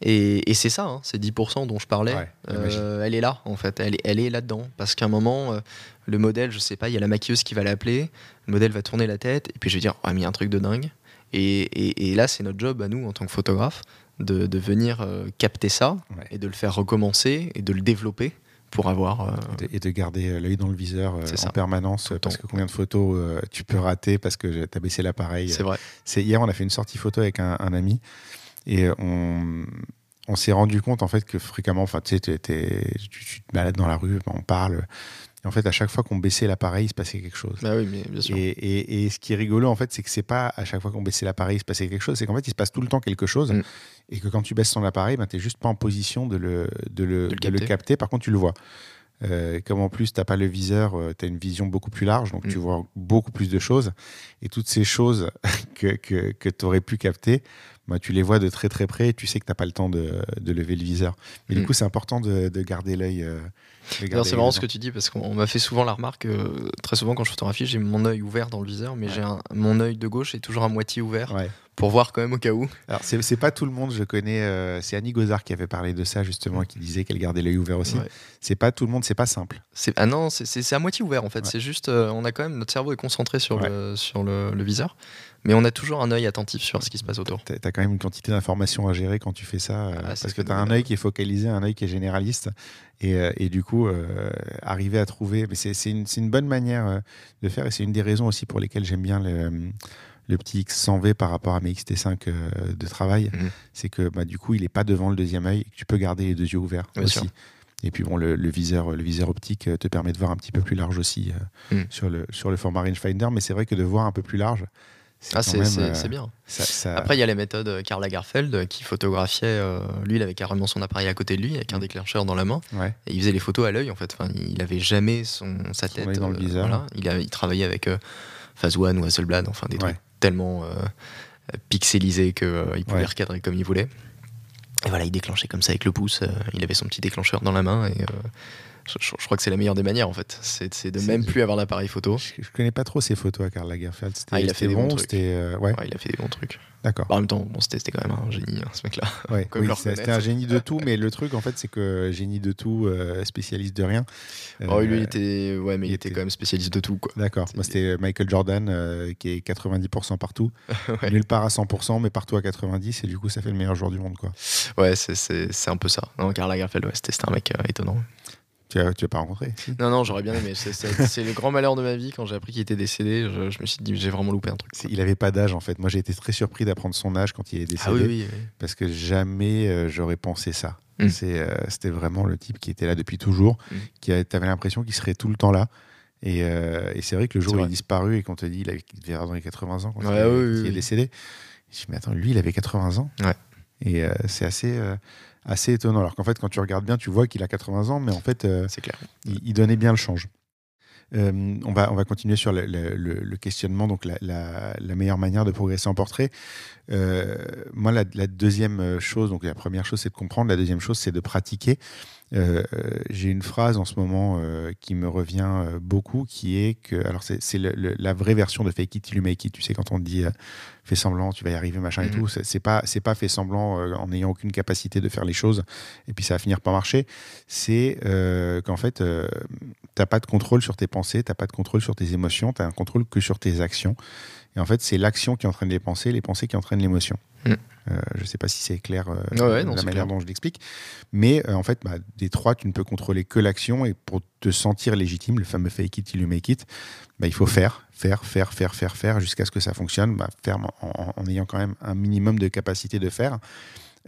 Et, c'est ça, hein, c'est 10% dont je parlais. elle est là, en fait. Elle, elle est là-dedans. Parce qu'à un moment, le modèle, je sais pas, il y a la maquilleuse qui va l'appeler, le modèle va tourner la tête, et puis je vais dire, y a un truc de dingue. Et, là, c'est notre job à nous, en tant que photographe, de, venir euh, capter ça et de le faire recommencer et de le développer pour avoir. Euh, et de garder euh, l'œil dans le viseur en permanence, parce que combien de photos tu peux rater parce que tu as baissé l'appareil. C'est vrai. Hier, on a fait une sortie photo avec un, ami et on, on s'est rendu compte en fait que fréquemment, enfin, tu sais, tu te balades dans la rue, on parle, en fait, à chaque fois qu'on baissait l'appareil, il se passait quelque chose. Bah oui, mais bien sûr. Et, ce qui est rigolo, en fait, c'est que c'est pas à chaque fois qu'on baissait l'appareil, il se passait quelque chose. C'est qu'en fait, il se passe tout le temps quelque chose. Mm. Et que quand tu baisses ton appareil, ben, tu n'es juste pas en position de le, de le, le, capter. Par contre, tu le vois. Euh, comme en plus, tu n'as pas le viseur, euh, tu as une vision beaucoup plus large, donc tu mm. vois beaucoup plus de choses. Et toutes ces choses que, que, tu aurais pu capter, bah, tu les vois de très très près et tu sais que tu n'as pas le temps de, de, lever le viseur. Mais du mm. coup, c'est important de, de garder l'œil. Euh, c'est marrant ce que tu dis parce qu'on m'a fait souvent la remarque que très souvent quand je photographie, j'ai mon œil ouvert dans le viseur, mais j'ai mon œil de gauche est toujours à moitié ouvert. Pour voir quand même au cas où. Alors, c'est pas tout le monde, je connais. Euh, c'est Annie Gozard qui avait parlé de ça, justement, qui disait qu'elle gardait l'œil ouvert aussi. C'est pas tout le monde, c'est pas simple. Ah non, c'est à moitié ouvert en fait. C'est juste, euh, on a quand même, notre cerveau est concentré sur, le, sur le viseur. Mais on a toujours un œil attentif sur ce qui se passe autour. Tu as quand même une quantité d'informations à gérer quand tu fais ça, euh, ah, parce que tu as un œil qui est focalisé, un œil qui est généraliste. Et, euh, et du coup, euh, arriver à trouver. Mais c'est une, une, bonne manière de faire, et c'est une des raisons aussi pour lesquelles j'aime bien le, le petit X100V par rapport à mes XT5 de travail. Mhm. C'est que bah, du coup, il n'est pas devant le deuxième œil, tu peux garder les deux yeux ouverts aussi. Et puis bon, le, viseur, le viseur optique te permet de voir un petit peu plus large aussi mhm. sur, le, sur le format rangefinder. Mais c'est vrai que de voir un peu plus large, ah, c'est euh, bien. Après, il y a les méthodes euh, Karl Lagerfeld euh, qui photographiait. lui, il avait carrément son appareil à côté de lui avec un mm. déclencheur dans la main. Et il faisait les photos à l'œil en fait. Enfin, il avait jamais son, sa tête dans le. Il, a, il travaillait avec Phase One ou Hasselblad, enfin des trucs tellement pixelisés qu'il pouvait recadrer comme il voulait. Et voilà, il déclenchait comme ça avec le pouce. euh, il avait son petit déclencheur dans la main et euh, je, je- je crois que c'est la meilleure des manières en fait. C'est de même plus avoir d'appareil photo. Je, je connais pas trop ses photos à Karl Lagerfeld. Ah, il a fait des bon, bons trucs. euh, ouais, Ouais, il a fait des bons trucs. d'accord. Bah, en même temps, bon, c'était quand même un génie, hein, ce mec-là. Ouais, comme oui, c'était un génie de tout, mais le truc en fait, c'est que génie de tout, euh, spécialiste de rien. Oh, lui, Euh, il était, ouais, mais il, il était était- quand même spécialiste de tout. D'accord. Moi, c'était Michael Jordan euh, qui est 90% partout, nulle part à 100%, mais partout à 90, et du coup, ça fait le meilleur joueur du monde, quoi. Ouais, c'est- un peu ça. Non, Karl Lagerfeld, c'était un mec euh, étonnant. Tu as, tu as pas rencontré si Non, non, j'aurais bien aimé. C'est- le grand malheur de ma vie quand j'ai appris qu'il était décédé. Je, je me suis dit, j'ai vraiment loupé un truc. Il avait pas d'âge en fait. Moi, j'ai été très surpris d'apprendre son âge quand il est décédé, Ah oui, oui, oui. parce que jamais euh, j'aurais pensé ça. Mm. Euh, C'était vraiment le type qui était là depuis toujours, Mm. qui a- t'avais l'impression qu'il serait tout le temps là. Et, euh, et c'est vrai que le jour où il est disparu et qu'on te dit il, avait, il devait avoir dans les 80 ans quand Ouais, il, est décédé, je me dis mais attends, lui il avait 80 ans. Ouais. Et c'est assez, assez étonnant. Alors qu'en fait, quand tu regardes bien, tu vois qu'il a 80 ans, mais en fait, euh, C'est clair. il, il donnait bien le change. Euh, on, va, on va continuer sur le, le- le- le questionnement, donc la, la- la meilleure manière de progresser en portrait. Euh, moi, la, la deuxième chose, donc la première chose, c'est de comprendre. La deuxième chose, c'est de pratiquer. Euh, euh, J'ai une phrase en ce moment euh, qui me revient beaucoup, qui est que, alors c'est la vraie version de fake it till you make it. Tu sais, quand on te dit euh, fais semblant, tu vas y arriver, machin et Mhm. tout, c'est pas c'est pas fait semblant en n'ayant aucune capacité de faire les choses et puis ça va finir par marcher. C'est qu'en fait, t'as pas de contrôle sur tes pensées, t'as pas de contrôle sur tes émotions, t'as un contrôle que sur tes actions. Et en fait, c'est l'action qui entraîne les pensées, les pensées qui entraînent l'émotion. Mm. Euh, je sais pas si c'est clair euh, Ouais, ouais, non, la manière clair. dont je l'explique, mais euh, en fait, bah, des trois, tu ne peux contrôler que l'action et pour te sentir légitime, le fameux fake it till you make it, bah, il faut faire, faire, faire, faire, faire, faire jusqu'à ce que ça fonctionne, bah, faire en, en- en ayant quand même un minimum de capacité de faire.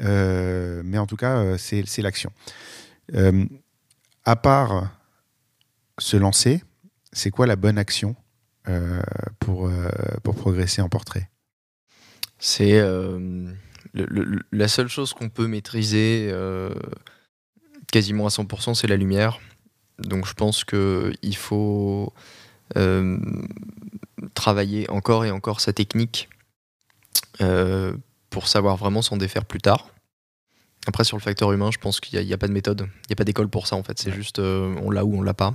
Euh, mais en tout cas, c'est l'action. À part se lancer, c'est quoi la bonne action pour, pour progresser en portrait? C'est euh, la seule chose qu'on peut maîtriser euh, quasiment à 100%, c'est la lumière. Donc je pense qu'il faut euh, travailler encore et encore sa technique pour savoir vraiment s'en défaire plus tard. Après, sur le facteur humain, je pense qu'il n'y a, pas de méthode, il n'y a pas d'école pour ça en fait. C'est Ouais. juste on l'a ou on l'a pas.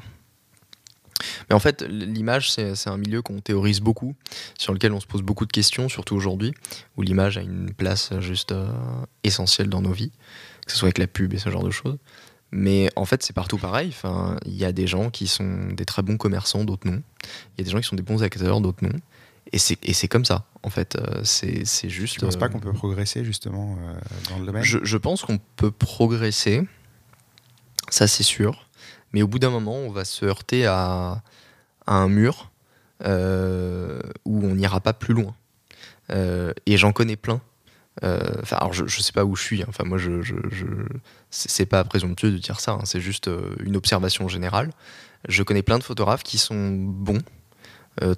Mais en fait, l'image, c'est un milieu qu'on théorise beaucoup, sur lequel on se pose beaucoup de questions, surtout aujourd'hui, où l'image a une place juste euh, essentielle dans nos vies, que ce soit avec la pub et ce genre de choses. Mais en fait, c'est partout pareil. Enfin, il y a des gens qui sont des très bons commerçants, d'autres non. Il y a des gens qui sont des bons acteurs, d'autres non. Et c'est comme ça, en fait. Euh, C'est juste. Tu penses euh, pas qu'on peut progresser justement euh, dans le domaine? Je, je pense qu'on peut progresser, ça c'est sûr, mais au bout d'un moment, on va se heurter à, un mur euh, où on n'ira pas plus loin. Euh, et j'en connais plein. Euh, alors je, je sais pas où je suis. hein. Enfin, moi, je, je- c'est pas présomptueux de dire ça. hein. C'est juste une observation générale. Je connais plein de photographes qui sont bons,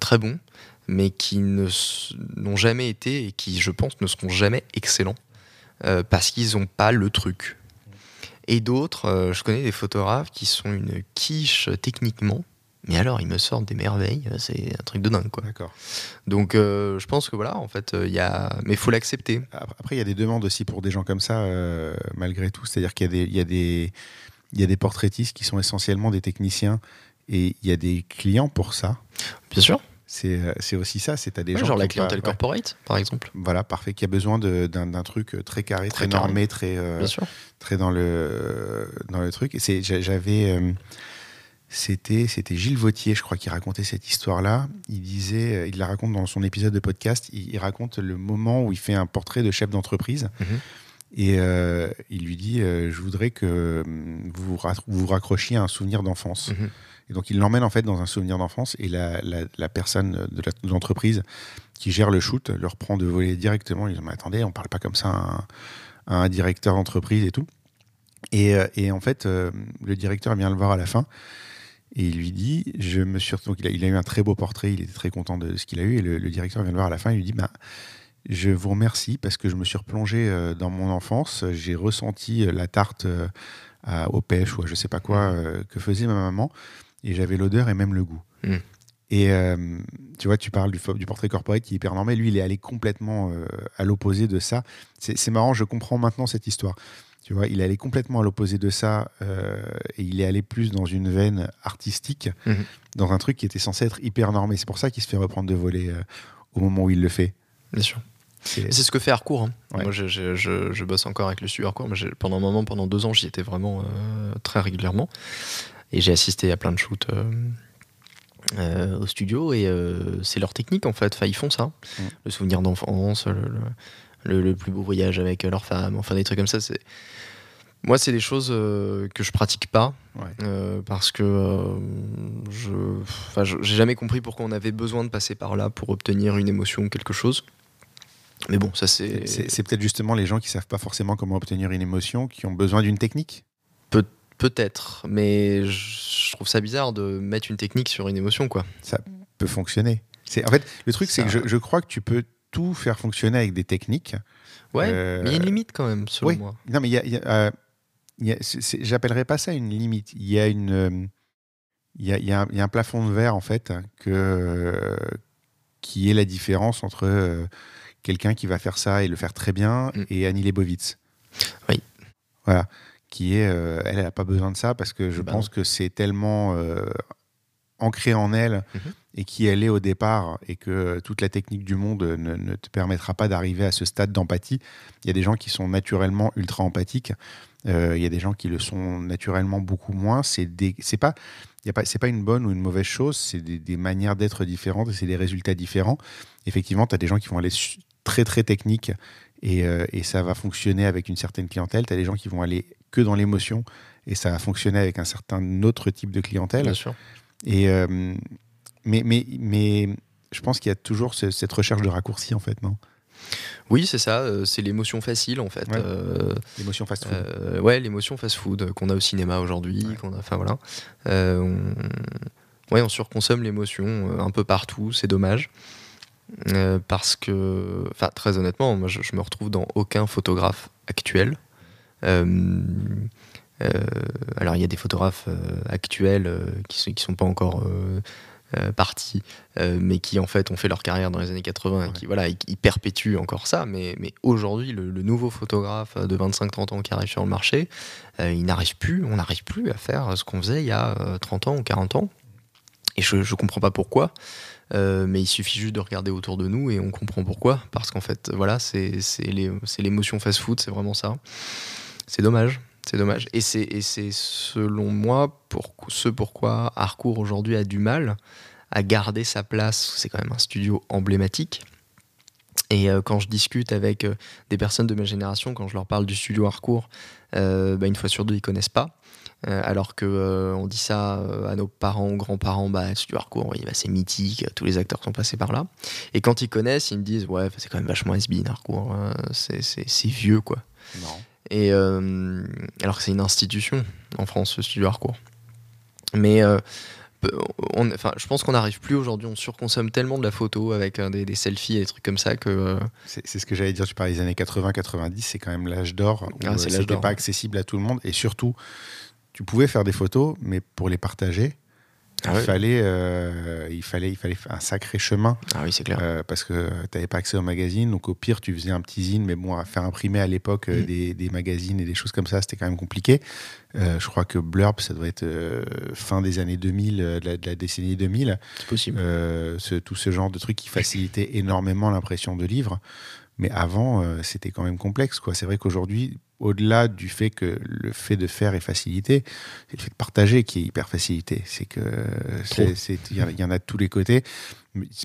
très bons, mais qui ne n'ont jamais été et qui, je pense, ne seront jamais excellents parce qu'ils n'ont pas le truc. Et d'autres, euh, je connais des photographes qui sont une quiche techniquement, mais alors ils me sortent des merveilles, euh, c'est un truc de dingue quoi. D'accord. Donc euh, je pense que voilà, en fait, il y a, mais faut l'accepter. Après, il y a des demandes aussi pour des gens comme ça, euh, malgré tout. C'est-à-dire qu'il y il y il y a des portraitistes qui sont essentiellement des techniciens et il y a des clients pour ça. Bien sûr. C'est, euh, c'est aussi ça. C'est à des Ouais, gens genre la clientèle pas- ouais. corporate, par exemple. Voilà, parfait. Qui a besoin d'un, truc très carré, très, Très carré. normé, très, euh, Bien sûr. très dans le dans le truc. C'est, j'avais, euh, c'était c'était Gilles Vautier, je crois, qui racontait cette histoire-là. Il disait, euh, il la raconte dans son épisode de podcast. Il, il raconte le moment où il fait un portrait de chef d'entreprise. Mhm. Et euh, il lui dit, euh, je voudrais que hum, vous vous raccrochiez à un souvenir d'enfance. Mhm. Et donc il l'emmène en fait dans un souvenir d'enfance. Et la, la- personne de l'entreprise qui gère le shoot leur prend de voler directement. Ils disent mais attendez, on parle pas comme ça à un, un directeur d'entreprise et tout. Et, euh, et en fait, euh, le directeur vient le voir à la fin et il lui dit, je me suis donc il a, eu un très beau portrait, il était très content de ce qu'il a eu. Et le, directeur vient le voir à la fin et lui dit bah je vous remercie parce que je me suis replongé euh, dans mon enfance, j'ai ressenti la tarte aux pêches ou à je sais pas quoi que faisait ma maman et j'avais l'odeur et même le goût. Mm. Et euh, tu vois, tu parles du, du, portrait corporate qui est hyper normé. Lui, il est allé complètement euh, à l'opposé de ça. C'est marrant, je comprends maintenant cette histoire. Tu vois, il est allé complètement à l'opposé de ça euh, et il est allé plus dans une veine artistique, Mhm. dans un truc qui était censé être hyper normé. C'est pour ça qu'il se fait reprendre de voler au moment où il le fait. Bien sûr. C'est ce que fait Harcourt. hein. Ouais. Moi, je, je- je- je bosse encore avec le studio Harcourt. mais pendant un moment, pendant deux ans, j'y étais vraiment euh, très régulièrement. Et j'ai assisté à plein de shoots euh, euh, au studio. Et euh, c'est leur technique, en fait. Enfin, ils font ça. Mm. Le souvenir d'enfance, le, le- le- le plus beau voyage avec leur femme, enfin des trucs comme ça. C'est... Moi, c'est des choses euh, que je pratique pas. Ouais. euh, parce que euh, je, j'ai jamais compris pourquoi on avait besoin de passer par là pour obtenir une émotion ou quelque chose. Mais bon, ça c'est. c'est- c'est peut-être justement les gens qui savent pas forcément comment obtenir une émotion, qui ont besoin d'une technique. Peut-être, mais je trouve ça bizarre de mettre une technique sur une émotion, quoi. peut fonctionner. C'est en fait le truc, c'est Ça- que je, je crois que tu peux tout faire fonctionner avec des techniques. Ouais, Euh, mais il y a une limite quand même, selon oui. moi. Non, mais il y a, il y a, euh, y a- j'appellerais pas ça une limite. Il y a une, euh, il y a un, y a un plafond de verre en fait que euh, qui est la différence entre euh, quelqu'un qui va faire ça et le faire très bien Mm. et Annie Leibovitz. Oui. Voilà. Qui est, euh, elle, elle a pas besoin de ça parce que je Bah pense que c'est tellement euh, ancré en elle Mhm. et qui elle est au départ et que toute la technique du monde ne, ne te permettra pas d'arriver à ce stade d'empathie. Il y a des gens qui sont naturellement ultra empathiques. Euh, il y a des gens qui le sont naturellement beaucoup moins. C'est des, c'est pas, y a pas, c'est pas une bonne ou une mauvaise chose. C'est des, des manières d'être différentes et c'est des résultats différents. Effectivement, tu as des gens qui vont aller très très techniques et, euh, et ça va fonctionner avec une certaine clientèle. Tu as des gens qui vont aller que dans l'émotion et ça va fonctionner avec un certain autre type de clientèle. Bien sûr. Et euh, mais, mais, mais je pense qu'il y a toujours ce- cette recherche de raccourci en fait, non? Oui, c'est ça, euh, c'est l'émotion facile en fait. Ouais. Euh, L'émotion fast food. euh, ouais, l'émotion fast-food qu'on a au cinéma aujourd'hui, Ouais. qu'on a, enfin voilà. On, ouais, on surconsomme l'émotion un peu partout, c'est dommage. Euh, parce que, enfin, très honnêtement, moi, je, je me retrouve dans aucun photographe actuel. Euh, euh, alors, il y a des photographes euh, actuels qui sont, qui sont pas encore partis, mais qui en fait ont fait leur carrière dans les années 80 et Ouais. qui voilà, ils, ils perpétuent encore ça. Mais, mais aujourd'hui, le, le nouveau photographe de 25-30 ans qui arrive sur le marché, il n'arrive plus, on n'arrive plus à faire ce qu'on faisait il y a euh, 30 ans ou 40 ans. Et je ne comprends pas pourquoi. Euh, mais il suffit juste de regarder autour de nous et on comprend pourquoi. Parce qu'en fait, voilà, c'est l'émotion fast-food, c'est vraiment ça. C'est dommage. C'est dommage. Et c'est selon moi pour ce pourquoi Harcourt aujourd'hui a du mal à garder sa place. C'est quand même un studio emblématique. Et euh, quand je discute avec euh, des personnes de ma génération, quand je leur parle du studio Harcourt, euh, bah, une fois sur deux, ils connaissent pas. Alors que on dit ça à nos parents, grands-parents, bah, studio Harcourt, bah, c'est mythique, tous les acteurs sont passés par là. Et quand ils connaissent, ils me disent, ouais, c'est quand même vachement has-been Harcourt, hein, c'est vieux, quoi. Non. Et euh, alors que c'est une institution en France, le studio Harcourt. Mais euh, on, enfin, je pense qu'on n'arrive plus aujourd'hui, on surconsomme tellement de la photo avec euh, des, des selfies et des trucs comme ça que. euh, C'est ce que j'allais dire. Tu parlais des années 80-90, c'est quand même l'âge d'or où Ah, c'est l'âge c'était d'or, pas accessible à tout le monde et surtout, tu pouvais faire des photos, mais pour les partager, Ah il, ouais. fallait, euh, il fallait, il fallait un sacré chemin Ah oui, c'est clair. euh, parce que tu n'avais pas accès aux magazines. Donc au pire, tu faisais un petit zine, mais bon, à faire imprimer à l'époque euh, Mhm. des, des magazines et des choses comme ça, c'était quand même compliqué. Euh, je crois que Blurb, ça doit être fin des années 2000, euh, de, la, de la décennie 2000. C'est possible. Ce- tout ce genre de trucs qui facilitaient énormément l'impression de livres. Mais avant, c'était quand même complexe. quoi. C'est vrai qu'aujourd'hui, au-delà du fait que le fait de faire est facilité, c'est le fait de partager qui est hyper facilité. C'est que il y, en a- il y en a de tous les côtés.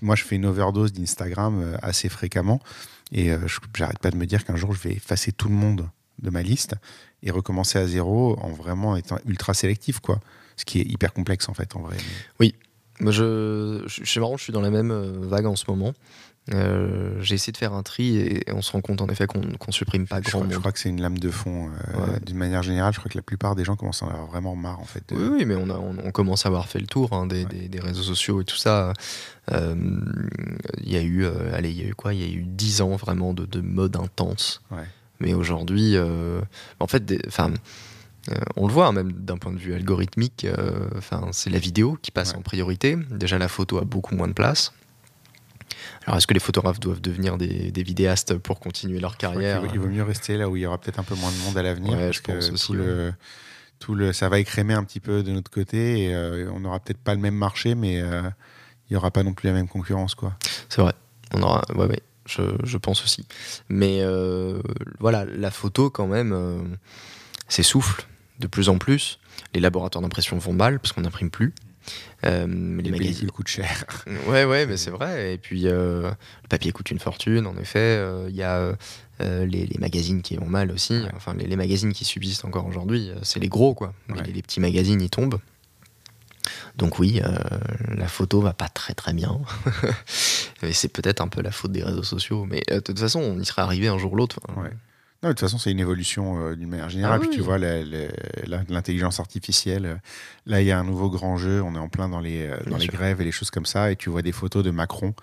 Moi, je fais une overdose d'Instagram euh, assez fréquemment. Et euh, je j'arrête pas de me dire qu'un jour, je vais effacer tout le monde de ma liste et recommencer à zéro en vraiment étant ultra sélectif. quoi. Ce qui est hyper complexe, en fait, en vrai. Moi, je, je, c'est marrant, je suis dans la même euh, vague en ce moment. Euh, j'ai essayé de faire un tri et on se rend compte en effet qu'on qu'on supprime pas Je grand crois, je monde. crois que c'est une lame de fond. euh, Ouais. D'une manière générale, je crois que la plupart des gens commencent à en avoir vraiment marre, en fait. de- Oui, oui, mais on, a- on, on commence à avoir fait le tour hein, des, Ouais. des- des réseaux sociaux et tout ça. Euh, Il y a eu, allez, il y a eu quoi? Il y a eu 10 ans vraiment de, de mode intense. Ouais. Mais aujourd'hui, en fait, des- Euh, on le voit, hein, même d'un point de vue algorithmique, euh, c'est la vidéo qui passe Ouais. en priorité. Déjà, la photo a beaucoup moins de place. Alors, est-ce que les photographes doivent devenir des, des vidéastes pour continuer leur carrière Il vaut mieux rester là où il y aura peut-être un peu moins de monde à l'avenir. Ouais, je pense que aussi, tout le, tout le, ça va écrémer un petit peu de notre côté et euh, on n'aura peut-être pas le même marché, mais euh, il n'y aura pas non plus la même concurrence. Quoi. C'est vrai. On aura, ouais, ouais, je, je pense aussi. Mais euh, voilà, la photo, quand même, s'essouffle de plus en plus. Les laboratoires d'impression vont mal parce qu'on n'imprime plus. Euh, les Les magazines. coûtent cher. Ouais, ouais, mais c'est vrai. Et puis, euh, le papier coûte une fortune, en effet. Euh, Il y a euh, les, les magazines qui vont mal aussi. Ouais. Enfin, les, les magazines qui subsistent encore aujourd'hui, c'est les gros, quoi. Ouais. Les, les petits magazines, ils tombent. Donc oui, euh, la photo va pas très très bien. Mais c'est peut-être un peu la faute des réseaux sociaux. Mais euh, de toute façon, on y serait arrivé un jour ou l'autre. Enfin, Ouais. Non, de toute façon, c'est une évolution euh, d'une manière générale. Ah Puis tu vois, l'intelligence artificielle, euh, là, il y a un nouveau grand jeu. On est en plein dans les, euh, dans les grèves et les choses comme ça. Et tu vois des photos de Macron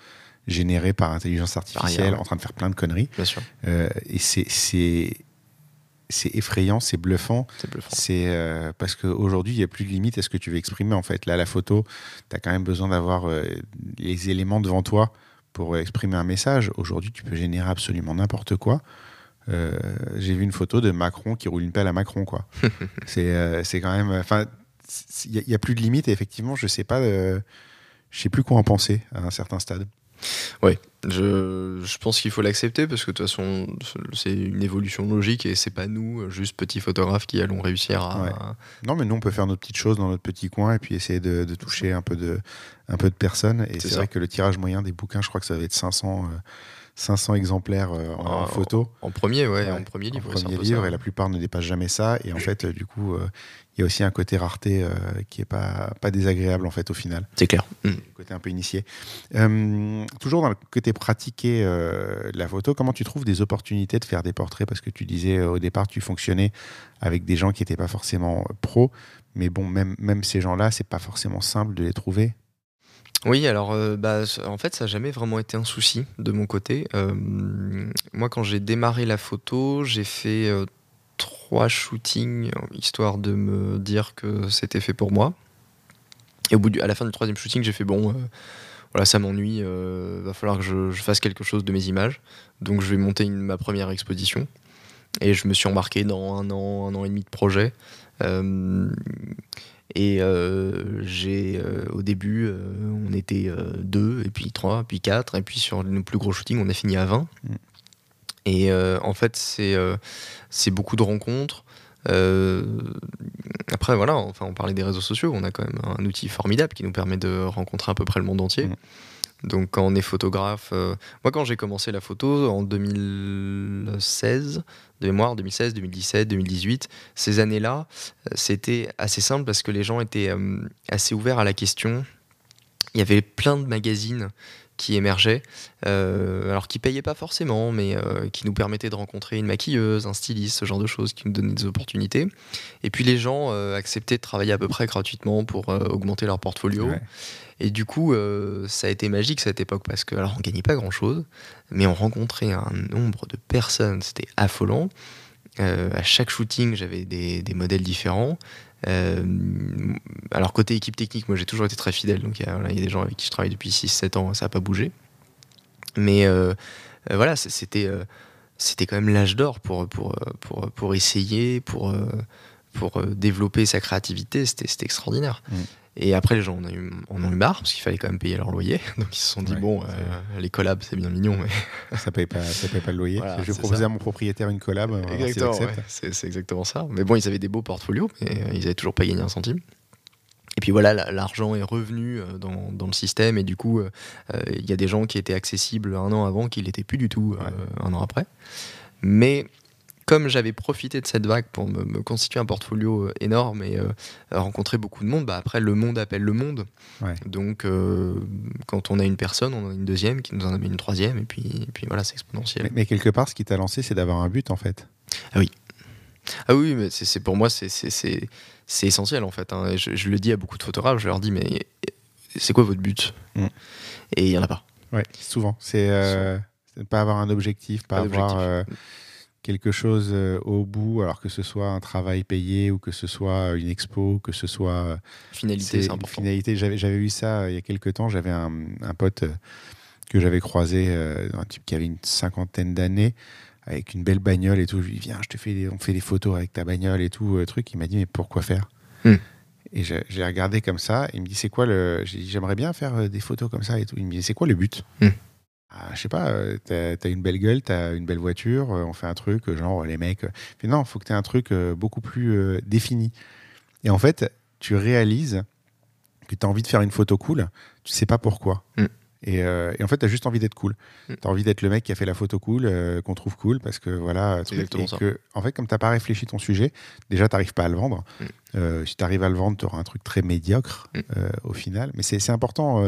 générées par intelligence artificielle en train de faire plein de conneries. Bien sûr, Euh, et c'est- effrayant, c'est bluffant. c'est parce qu'aujourd'hui, il n'y a plus de limite à ce que tu veux exprimer. En fait, là, la photo, tu as quand même besoin d'avoir les éléments devant toi pour exprimer un message. Aujourd'hui, tu peux générer absolument n'importe quoi. Euh, J'ai vu une photo de Macron qui roule une pelle à Macron, quoi. c'est euh, quand même. Enfin, il n'y a, plus de limite. Et effectivement, je sais pas. euh, je sais plus quoi en penser à un certain stade. Je, je pense qu'il faut l'accepter parce que de toute façon, c'est une évolution logique et c'est pas nous, juste petits photographes, qui allons réussir à. Ouais. Non, mais nous, on peut faire nos petites choses dans notre petit coin et puis essayer de, de toucher un peu de, un peu de personnes. Et C'est vrai que le tirage moyen des bouquins, je crois que ça va être 500, euh, 500 exemplaires euh, en, en Ah, photo. En premier, ouais, Ouais, en premier livre. en premier livre, ça. et la plupart ne dépassent jamais ça. Et en fait, euh, du coup, euh, il y a aussi un côté rareté qui est pas, pas désagréable en fait au final, C'est clair. Côté un peu initié. Toujours dans le côté pratiqué de la photo, comment tu trouves des opportunités de faire des portraits? Parce que tu disais au départ, tu fonctionnais avec des gens qui n'étaient pas forcément pros, mais bon, même, même ces gens-là, c'est pas forcément simple de les trouver. Oui, alors euh, bah, en fait, ça n'a jamais vraiment été un souci de mon côté. Euh, moi, quand j'ai démarré la photo, j'ai fait euh, trois shootings histoire de me dire que c'était fait pour moi. Et au bout du, à la fin du troisième shooting, j'ai fait bon, voilà, ça m'ennuie, va falloir que je, fasse quelque chose de mes images. Donc, je vais monter ma première exposition. Et je me suis embarqué dans un an, un an et demi de projet. Et euh, j'ai euh, au début, euh, on était deux, et puis trois, puis quatre, et puis sur nos plus gros shootings, on a fini à 20. Mm. Et en fait, c'est c'est beaucoup de rencontres. Après, voilà, enfin, on parlait des réseaux sociaux, on a quand même un outil formidable qui nous permet de rencontrer à peu près le monde entier. Mm. Donc, quand on est photographe, euh, moi, quand j'ai commencé la photo en 2016, de mémoire, 2016, 2017, 2018, ces années-là, euh, c'était assez simple parce que les gens étaient euh, assez ouverts à la question. Il y avait plein de magazines qui émergeaient, euh, alors qui payaient pas forcément, mais euh, qui nous permettaient de rencontrer une maquilleuse, un styliste, ce genre de choses, qui nous donnaient des opportunités. Et puis les gens euh, acceptaient de travailler à peu près gratuitement pour augmenter leur portfolio. Ouais. Et du coup, ça a été magique cette époque parce que, alors, on gagnait pas grand chose, mais on rencontrait un nombre de personnes, c'était affolant. À chaque shooting, j'avais des, des modèles différents. Euh, alors, côté équipe technique, moi j'ai toujours été très fidèle, donc il y, a des gens avec qui je travaille depuis 6-7 ans, ça n'a pas bougé. Mais euh, euh, voilà, c'était c'était quand même l'âge d'or pour, pour, pour, pour essayer, pour, pour développer sa créativité, c'était extraordinaire. Mm. Et après, les gens en ont eu, en ont eu marre parce qu'il fallait quand même payer leur loyer. Donc ils se sont dit, Ouais, bon, euh, les collabs, c'est bien mignon, mais Ça paye pas, ça paye pas le loyer. Voilà, je vais proposer ça. à mon propriétaire une collab. Exactement, ouais. c'est exactement ça. Mais bon, ils avaient des beaux portfolios, mais euh, ils avaient toujours pas gagné un centime. Et puis voilà, la- l'argent est revenu euh, dans, dans le système et du coup, euh, il y a des gens qui étaient accessibles un an avant qui l'étaient plus du tout euh, un an après. Mais comme j'avais profité de cette vague pour me, me constituer un portfolio euh, énorme et euh, rencontrer beaucoup de monde, bah après le monde appelle le monde. Ouais. Donc euh, quand on a une personne, on en a une deuxième qui nous en amène une troisième et puis, et puis voilà, c'est exponentiel. Mais, mais quelque part, ce qui t'a lancé, c'est d'avoir un but en fait. Ah oui, mais c'est pour moi, c'est- c'est c'est- c'est essentiel en fait. hein. Je, je le dis à beaucoup de photographes, je leur dis, mais c'est quoi votre but? Mm. Et il n'y en a pas. Ouais, souvent. C'est euh, pas avoir un objectif, pas, Pas avoir quelque chose euh, au bout, alors que ce soit un travail payé ou que ce soit une expo, que ce soit euh, Finalité, c'est important. finalité. J'avais eu ça euh, il y a quelques temps. J'avais un, un pote euh, que j'avais croisé, euh, un type qui avait une cinquantaine d'années, avec une belle bagnole et tout. Je lui dis viens, je te fais, des- on fait des photos avec ta bagnole et tout euh, truc. Il m'a dit mais pourquoi faire? Hmm. Et j'ai regardé comme ça. Il me dit c'est quoi le J'ai dit j'aimerais bien faire euh, des photos comme ça et tout. Il me dit c'est quoi le but? Hmm. Ah, je sais pas, euh, t'as as une belle gueule, t'as une belle voiture, euh, on fait un truc, euh, genre les mecs. Mais non, faut que t'aies un truc beaucoup plus défini. Et en fait, tu réalises que t'as envie de faire une photo cool, tu sais pas pourquoi. Mm. Et, euh, et en fait, t'as juste envie d'être cool. Mm. T'as envie d'être le mec qui a fait la photo cool, euh, qu'on trouve cool, parce que voilà. truc, exactement ça. que, en fait, comme t'as pas réfléchi ton sujet, déjà t'arrives pas à le vendre. Mm. Euh, si t'arrives à le vendre, t'auras un truc très médiocre au final. Mais c'est c'est important.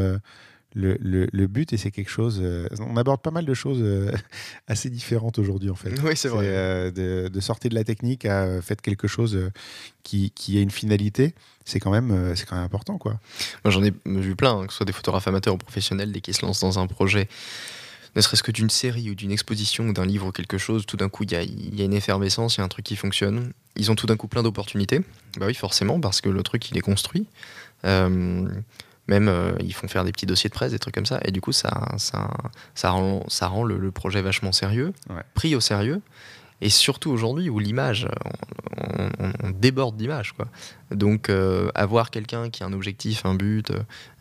Le, le- le but, et c'est quelque chose. euh, on aborde pas mal de choses euh, assez différentes aujourd'hui, en fait. Oui, c'est vrai. euh, de, de sortir de la technique à faire quelque chose qui, qui a une finalité. C'est quand, même, c'est quand même important, quoi. Moi, j'en ai vu plein, hein, que ce soit des photographes amateurs ou professionnels, dès qu'ils se lancent dans un projet, ne serait-ce que d'une série ou d'une exposition ou d'un livre ou quelque chose, tout d'un coup, il y a, il y a une effervescence, il y a un truc qui fonctionne. Ils ont tout d'un coup plein d'opportunités. Bah oui, forcément, parce que le truc, il est construit. Euh, même, euh, ils font faire des petits dossiers de presse, des trucs comme ça. Et du coup, ça, ça, ça rend, ça rend le, le projet vachement sérieux, Ouais. pris au sérieux. Et surtout aujourd'hui, où l'image, on, on- on déborde d'image. Donc, euh, avoir quelqu'un qui a un objectif, un but,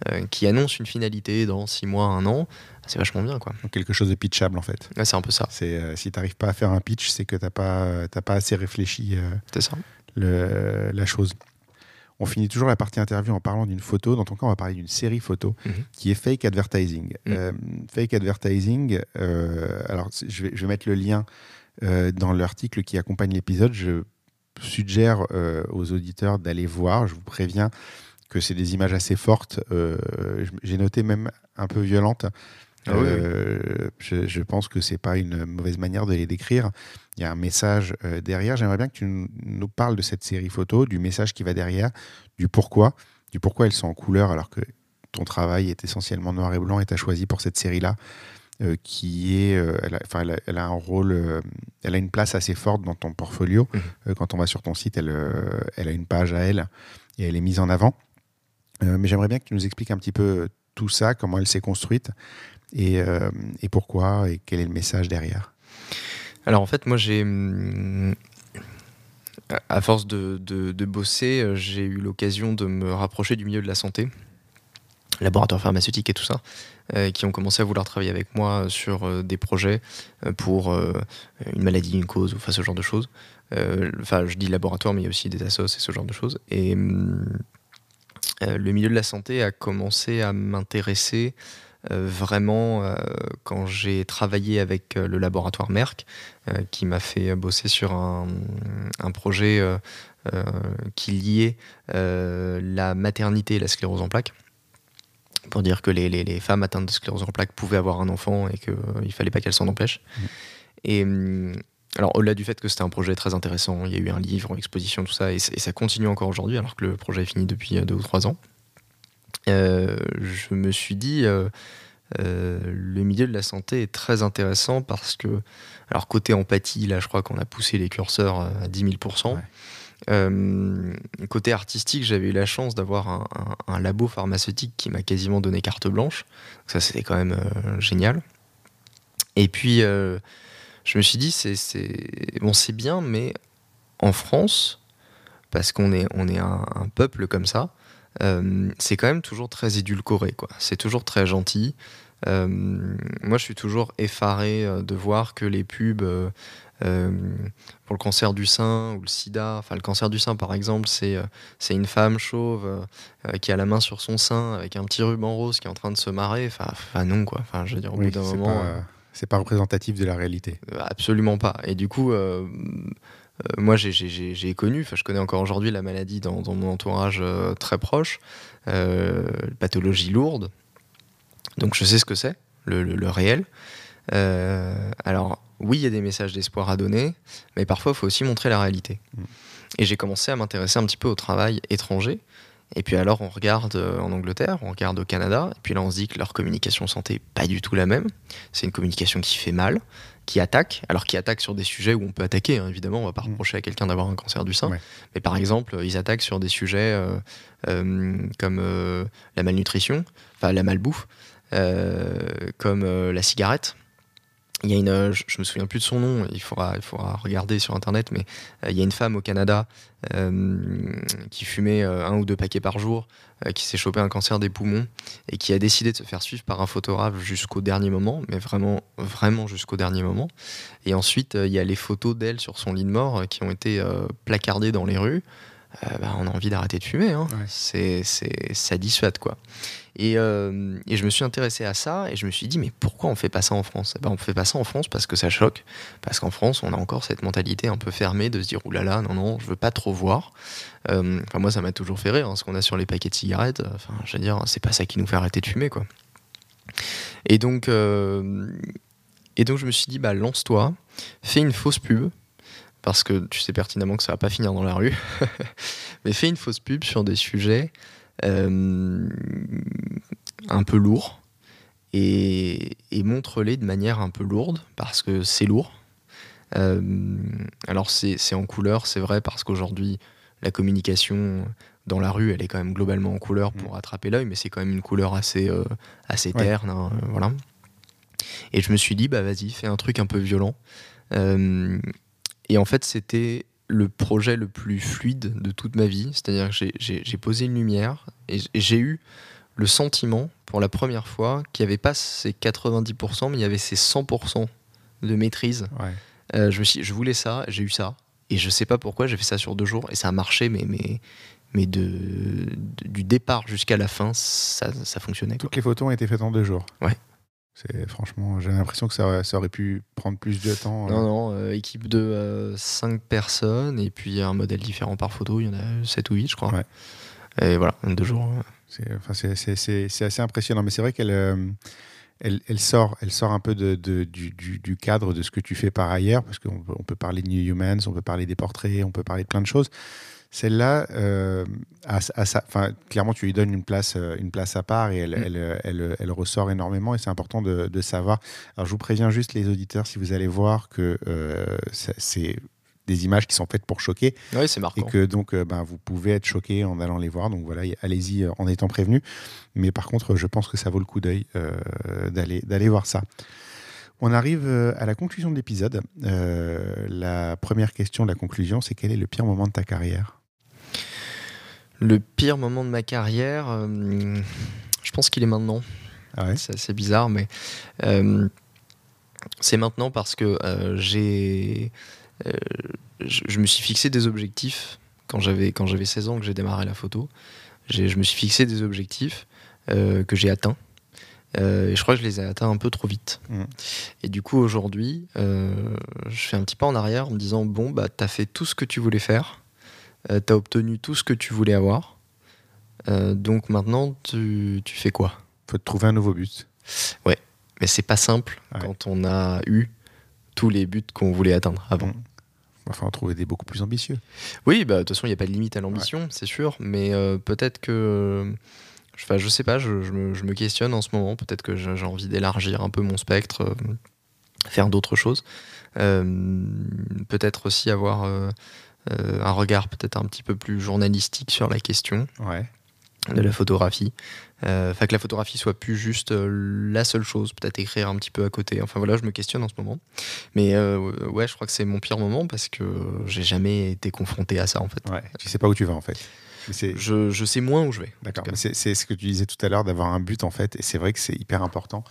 euh, qui annonce une finalité dans six mois, un an, c'est vachement bien, quoi. Donc, quelque chose de pitchable, en fait. Ouais, c'est un peu ça. C'est, si t'arrives pas à faire un pitch, c'est que t'as pas, euh, t'as pas assez réfléchi ça. le- la chose. On finit toujours la partie interview en parlant d'une photo. Dans ton cas, on va parler d'une série photo Mhm. qui est fake advertising. Mhm. Euh, fake advertising, euh, alors je vais, je vais mettre le lien euh, dans l'article qui accompagne l'épisode. Je suggère aux auditeurs d'aller voir. Je vous préviens que c'est des images assez fortes. J'ai noté même un peu violentes. Ah oui, Euh, je, je pense que c'est pas une mauvaise manière de les décrire. Il y a un message euh, derrière. J'aimerais bien que tu nous- parles de cette série photo, du message qui va derrière, du pourquoi, du pourquoi elles sont en couleur alors que ton travail est essentiellement noir et blanc et tu as choisi pour cette série-là euh, qui est, euh, elle, a, enfin, elle, a, elle a un rôle, euh, elle a une place assez forte dans ton portfolio. Euh, quand on va sur ton site, elle, elle a une page à elle et elle est mise en avant. Mais j'aimerais bien que tu nous expliques un petit peu tout ça, comment elle s'est construite et, euh, et pourquoi et quel est le message derrière? Alors en fait, moi j'ai. hum, à- force de, bosser, euh, j'ai eu l'occasion de me rapprocher du milieu de la santé, laboratoire pharmaceutique et tout ça, euh, qui ont commencé à vouloir travailler avec moi sur des projets pour une maladie, une cause, enfin ce genre de choses. Enfin, je dis laboratoire, mais il y a aussi des assos et ce genre de choses. Et hum, le milieu de la santé a commencé à m'intéresser vraiment euh, quand j'ai travaillé avec euh, le laboratoire Merck, euh, qui m'a fait bosser sur un, un projet euh, euh, qui liait euh, la maternité et la sclérose en plaques. Pour dire que les, les- les femmes atteintes de sclérose en plaques pouvaient avoir un enfant et qu'il ne fallait pas qu'elles s'en empêchent. Et hum, alors, au-delà du fait que c'était un projet très intéressant, il y a eu un livre, une exposition, tout ça, et, ça continue encore aujourd'hui, alors que le projet est fini depuis euh, deux ou trois ans. Euh, je me suis dit, euh, euh, le milieu de la santé est très intéressant parce que, alors côté empathie, là je crois qu'on a poussé les curseurs à 10 000%. Ouais. Euh, côté artistique, j'avais eu la chance d'avoir un, un- un labo pharmaceutique qui m'a quasiment donné carte blanche. Ça, c'était quand même euh, génial. Et puis, euh, je me suis dit, c'est bon, c'est bien, mais en France, parce qu'on est, on est un, un peuple comme ça, c'est quand même toujours très édulcoré. quoi. C'est toujours très gentil. Euh, moi, je suis toujours effaré euh, de voir que les pubs euh, euh, pour le cancer du sein ou le sida, enfin le cancer du sein par exemple, c'est euh, c'est une femme chauve euh, euh, qui a la main sur son sein avec un petit ruban rose qui est en train de se marrer. Enfin, non quoi. Enfin, je veux dire au Oui, bout d'un c'est moment. pas, euh, c'est pas représentatif de la réalité. euh, Absolument pas. Et du coup, euh, euh, moi, j'ai- connu, enfin, je connais encore aujourd'hui la maladie dans, dans mon entourage euh, très proche, euh, pathologie lourde. Donc, je sais ce que c'est, le, le- le réel. Euh, alors, oui, il y a des messages d'espoir à donner, mais parfois, il faut aussi montrer la réalité. Mm. Et j'ai commencé à m'intéresser un petit peu au travail étranger. Et puis alors, on regarde euh, en Angleterre, on regarde au Canada, et puis là, on se dit que leur communication santé n'est pas du tout la même. C'est une communication qui fait mal, qui attaque, alors qui attaque sur des sujets où on peut attaquer, hein, évidemment, on va pas Mm. reprocher à quelqu'un d'avoir un cancer du sein. Ouais. Mais par exemple, ils attaquent sur des sujets euh, euh, comme euh, la malnutrition, enfin la malbouffe, comme la cigarette. Il y a une, euh, je, me souviens plus de son nom, il faudra, il faudra regarder sur internet, mais euh, il y a une femme au Canada euh, qui fumait euh, un ou deux paquets par jour, qui s'est chopé un cancer des poumons et qui a décidé de se faire suivre par un photographe jusqu'au dernier moment, mais vraiment, vraiment jusqu'au dernier moment. Et ensuite, il y a les photos d'elle sur son lit de mort qui ont été placardées dans les rues. Bah, on a envie d'arrêter de fumer. Hein. Ouais. C'est, ça dissuade quoi. Et, euh, et je me suis intéressé à ça et je me suis dit mais pourquoi on fait pas ça en France? Eh ben, On fait pas ça en France parce que ça choque, parce qu'en France on a encore cette mentalité un peu fermée de se dire oulala non non je veux pas trop voir. Euh, moi ça m'a toujours fait rire hein, ce qu'on a sur les paquets de cigarettes. Enfin je veux dire c'est pas ça qui nous fait arrêter de fumer quoi. Et donc euh, et donc je me suis dit bah lance-toi, fais une fausse pub parce que tu sais pertinemment que ça va pas finir dans la rue. Mais fais une fausse pub sur des sujets un peu lourds et, et montre-les de manière un peu lourde parce que c'est lourd. Euh, alors c'est en couleur, c'est vrai, parce qu'aujourd'hui la communication dans la rue, elle est quand même globalement en couleur pour attraper l'œil, mais c'est quand même une couleur assez, euh, assez Ouais. terne. hein, euh, voilà. Et je me suis dit, bah vas-y, fais un truc un peu violent. Euh, et en fait, c'était le projet le plus fluide de toute ma vie. C'est-à-dire que j'ai- posé une lumière et j'ai eu le sentiment, pour la première fois, qu'il n'y avait pas ces 90%, mais il y avait ces 100% de maîtrise. Ouais. Euh, je, me suis, je voulais ça, j'ai eu ça. Et je sais pas pourquoi, j'ai fait ça sur deux jours et ça a marché, mais, mais, mais de, de- du départ jusqu'à la fin, ça, ça fonctionnait. quoi. Toutes les photos ont été faites en deux jours. Ouais. C'est franchement, j'ai l'impression que ça, aurait- ça aurait pu prendre plus de temps. Non, euh. non, euh, équipe de 5 personnes et puis un modèle différent par photo, il y en a 7 ou 8, je crois. Ouais. Et voilà, deux jours. euh, C'est enfin, assez impressionnant. Mais c'est vrai qu'elle euh, elle, elle sort, elle sort un peu de, de- du, du- du cadre de ce que tu fais par ailleurs, parce qu'on peut, on peut parler de New Humans, on peut parler des portraits, on peut parler de plein de choses. Celle-là, euh, à, à sa- enfin, clairement, tu lui donnes une place, euh, une place à part et elle, Mm. elle, elle- elle ressort énormément et c'est important de, de savoir. Alors, je vous préviens juste, les auditeurs, si vous allez voir que euh, c'est des images qui sont faites pour choquer Oui, c'est et marquant. que donc euh, ben, vous pouvez être choqué en allant les voir. Donc voilà, allez-y euh, en étant prévenu. Mais par contre, je pense que ça vaut le coup d'œil euh, d'aller voir ça. On arrive euh, à la conclusion de l'épisode. Euh, la première question de la conclusion, c'est quel est le pire moment de ta carrière? Le pire moment de ma carrière, euh, je pense qu'il est maintenant. Ah ouais C'est assez bizarre, mais euh, c'est maintenant parce que euh, j'ai, je, je me suis fixé des objectifs quand j'avais quand j'avais 16 ans que j'ai démarré la photo. J'ai- Je me suis fixé des objectifs que j'ai atteints. Et je crois que je les ai atteints un peu trop vite. Mhm. Et du coup, aujourd'hui, je fais un petit pas en arrière en me disant Bon, bah, t'as fait tout ce que tu voulais faire, euh, t'as obtenu tout ce que tu voulais avoir. Euh, donc maintenant, tu, tu fais quoi? Faut te trouver un nouveau but. mais c'est pas simple Ouais. quand on a eu tous les buts qu'on voulait atteindre avant. Mm. Enfin, en trouver des beaucoup plus ambitieux. Oui, bah, de toute façon, il n'y a pas de limite à l'ambition, c'est sûr, mais euh, peut-être que. Enfin, je sais pas, je, je me, je me questionne en ce moment. Peut-être que j'ai envie d'élargir un peu mon spectre, euh, faire d'autres choses. Euh, peut-être aussi avoir un regard peut-être un petit peu plus journalistique sur la question. Ouais. de la photographie. Euh, que la photographie soit plus juste euh, la seule chose, peut-être écrire un petit peu à côté. Enfin voilà, je me questionne en ce moment. Mais euh, ouais, je crois que c'est mon pire moment parce que j'ai jamais été confronté à ça en fait. ouais. Tu sais pas où tu vas en fait. Je, je sais moins où je vais. D'accord. C'est ce que tu disais tout à l'heure d'avoir un but en fait, et c'est vrai que c'est hyper important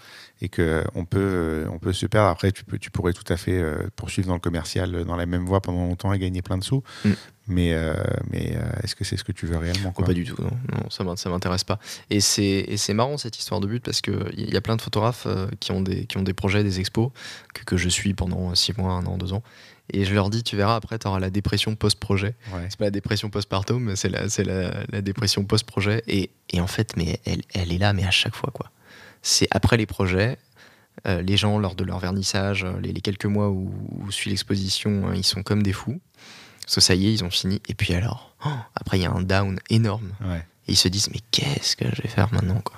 et que on peut euh, on peut se perdre. Après, tu peux tu pourrais tout à fait euh, poursuivre dans le commercial euh, dans la même voie pendant longtemps et gagner plein de sous. Mm. Mais euh, mais euh, est-ce que c'est ce que tu veux réellement Oh, quoi? Pas du tout, non, non ça m'in- ça m'intéresse pas. Et c'est et c'est marrant cette histoire de but parce qu'il y a plein de photographes euh, qui, ont des, qui ont des projets, des expos, que, que je suis pendant 6 mois, un an, deux ans. Et je leur dis, tu verras, après, tu auras la dépression post-projet. Ouais. C'est pas la dépression postpartum, mais c'est la, c'est la, la dépression post-projet. Et, et en fait, mais elle, elle est là, mais à chaque fois, quoi. C'est après les projets, euh, les gens, lors de leur vernissage, euh, les, les quelques mois où, où suit l'exposition, hein, ils sont comme des fous. Parce que ça y est, ils ont fini. Et puis alors, oh, après, il y a un down énorme. Ouais. et ils se disent mais qu'est-ce que je vais faire maintenant quoi?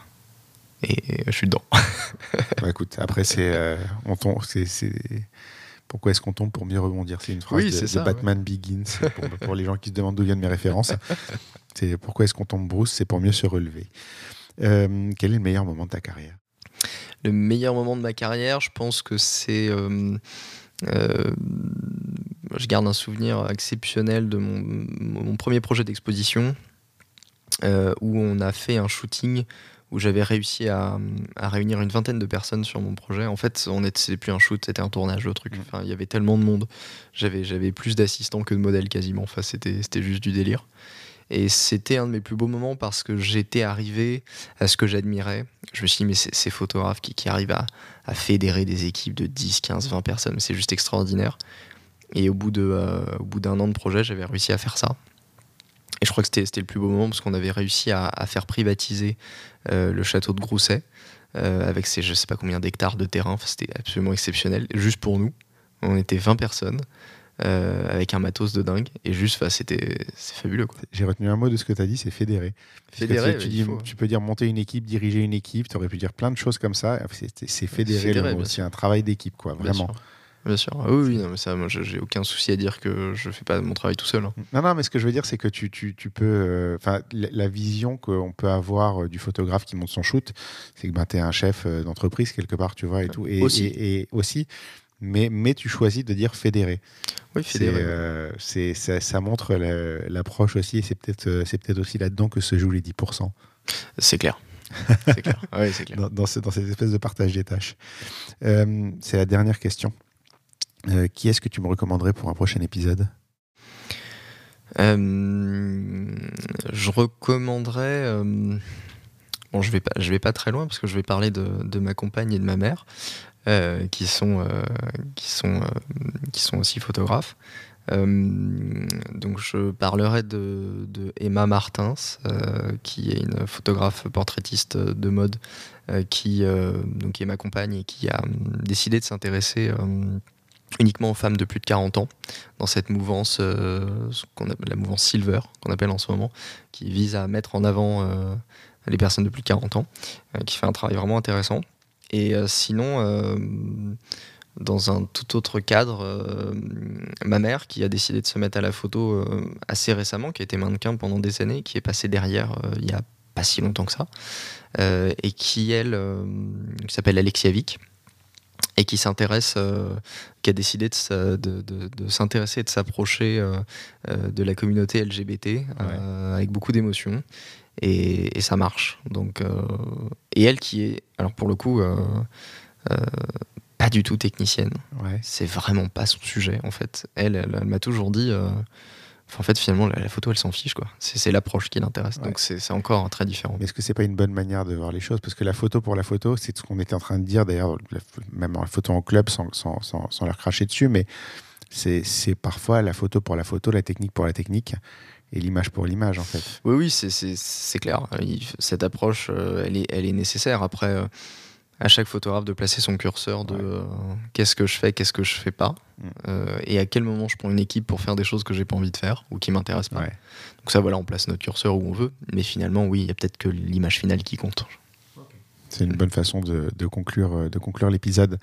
Et je suis dedans. bah, écoute, après c'est euh, on tombe, c'est, pourquoi est-ce qu'on tombe pour mieux rebondir C'est une phrase de, Batman Begins pour, les gens qui se demandent d'où viennent mes références. C'est pourquoi est-ce qu'on tombe Bruce C'est pour mieux se relever. Euh, quel est le meilleur moment de ta carrière? Le meilleur moment de ma carrière, je pense que c'est euh, je garde un souvenir exceptionnel de mon, premier projet d'exposition où on a fait un shooting où j'avais réussi à, réunir une vingtaine de personnes sur mon projet. En fait, on était plus un shoot, c'était un tournage, le truc. Enfin, il y avait tellement de monde. J'avais, j'avais plus d'assistants que de modèles quasiment. Enfin, c'était, c'était juste du délire. Et c'était un de mes plus beaux moments parce que j'étais arrivé à ce que j'admirais. Je me suis dit, mais ces photographes qui, qui arrivent à, à, fédérer des équipes de 10, 15, 20 personnes, c'est juste extraordinaire. Et au bout, de, euh, au bout d'un an de projet, j'avais réussi à faire ça. Et je crois que c'était le plus beau moment parce qu'on avait réussi à, faire privatiser euh, le château de Grousset euh, avec ses je sais pas combien d'hectares de terrain. c'était absolument exceptionnel, juste pour nous. On était 20 personnes. Euh, avec un matos de dingue. Et juste c'était fabuleux j'ai retenu un mot de ce que tu as dit c'est fédérer fédérer tu, tu, peux dire monter une équipe diriger une équipe tu aurais pu dire plein de choses comme ça. C'est fédérer, c'est un travail d'équipe quoi vraiment Bien sûr. Ah oui, oui, non, mais ça, moi, j'ai aucun souci à dire que je fais pas mon travail tout seul. Hein. Non, non, mais ce que je veux dire, c'est que tu, tu, tu peux. Euh, la, vision qu'on peut avoir euh, du photographe qui monte son shoot, c'est que ben, tu es un chef euh, d'entreprise quelque part, tu vois, et tout. Et aussi. Et, aussi mais, mais tu choisis de dire fédéré. Oui, fédéré. C'est, ça, ça, montre l'approche aussi, et c'est peut-être, c'est peut-être aussi là-dedans que se jouent les 10%. C'est clair. c'est clair. c'est clair. Dans, dans, ce, dans, cette espèce de partage des tâches. c'est la dernière question. Euh, qui est-ce que tu me recommanderais pour un prochain épisode? Euh, Je recommanderais. Euh, bon, je vais pas, je vais pas très loin parce que je vais parler de, ma compagne et de ma mère, qui sont, qui sont, qui sont aussi photographes. donc je parlerai de, Emma Martins, qui est une photographe portraitiste de mode, qui, donc, qui est ma compagne et qui a décidé de s'intéresser uniquement aux femmes de plus de 40 ans dans cette mouvance, euh, qu'on appelle la mouvance Silver, qu'on appelle en ce moment, qui vise à mettre en avant euh, les personnes de plus de 40 ans, euh, qui fait un travail vraiment intéressant. Et sinon, dans un tout autre cadre, ma mère, qui a décidé de se mettre à la photo assez récemment, qui a été mannequin pendant des années, qui est passée derrière il n'y a pas si longtemps que ça, et qui, elle, s'appelle Alexia Vick et qui s'intéresse, euh, qui a décidé de, de, s'intéresser et de s'approcher euh, euh, de la communauté LGBT avec beaucoup d'émotion. Et, ça marche. Donc, et elle qui est, alors pour le coup, pas du tout technicienne. C'est vraiment pas son sujet en fait. Elle, elle m'a toujours dit en fait, finalement, la, photo, elle s'en fiche, quoi. C'est l'approche qui l'intéresse. Donc, c'est encore très différent. Est-ce que c'est pas une bonne manière de voir les choses? Parce que la photo pour la photo, c'est ce qu'on était en train de dire, d'ailleurs, même en photo en club, sans, sans, sans, leur cracher dessus, mais c'est parfois la photo pour la photo, la technique pour la technique et l'image pour l'image, en fait. Oui, oui, c'est clair. Cette approche, euh, elle est, elle est nécessaire. Après. Euh, à chaque photographe de placer son curseur de euh, qu'est-ce que je fais, qu'est-ce que je fais pas, mm. euh, et à quel moment je prends une équipe pour faire des choses que j'ai pas envie de faire ou qui m'intéressent pas. Donc ça, voilà, on place notre curseur où on veut, mais finalement, oui, il y a peut-être que l'image finale qui compte. C'est une bonne façon de, conclure, de conclure l'épisode.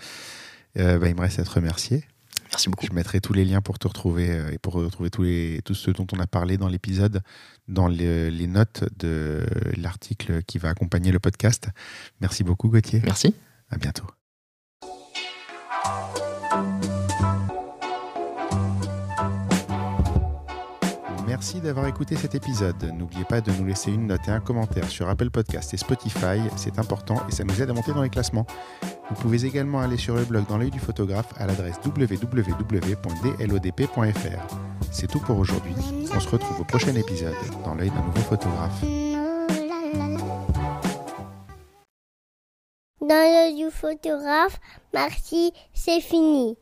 Euh, bah, il me reste à te remercier. Merci beaucoup. Je mettrai tous les liens pour te retrouver euh, et pour retrouver tous les, tout ce dont on a parlé dans l'épisode, dans les, les, notes de l'article qui va accompagner le podcast. Merci beaucoup, Gauthier. Merci. À bientôt. Merci d'avoir écouté cet épisode. N'oubliez pas de nous laisser une note et un commentaire sur Apple Podcast et Spotify, c'est important et ça nous aide à monter dans les classements. Vous pouvez également aller sur le blog dans l'œil du photographe à l'adresse www.dlodp.fr. C'est tout pour aujourd'hui. On se retrouve au prochain épisode dans l'œil d'un nouveau photographe. Dans l'œil du photographe, merci, c'est fini.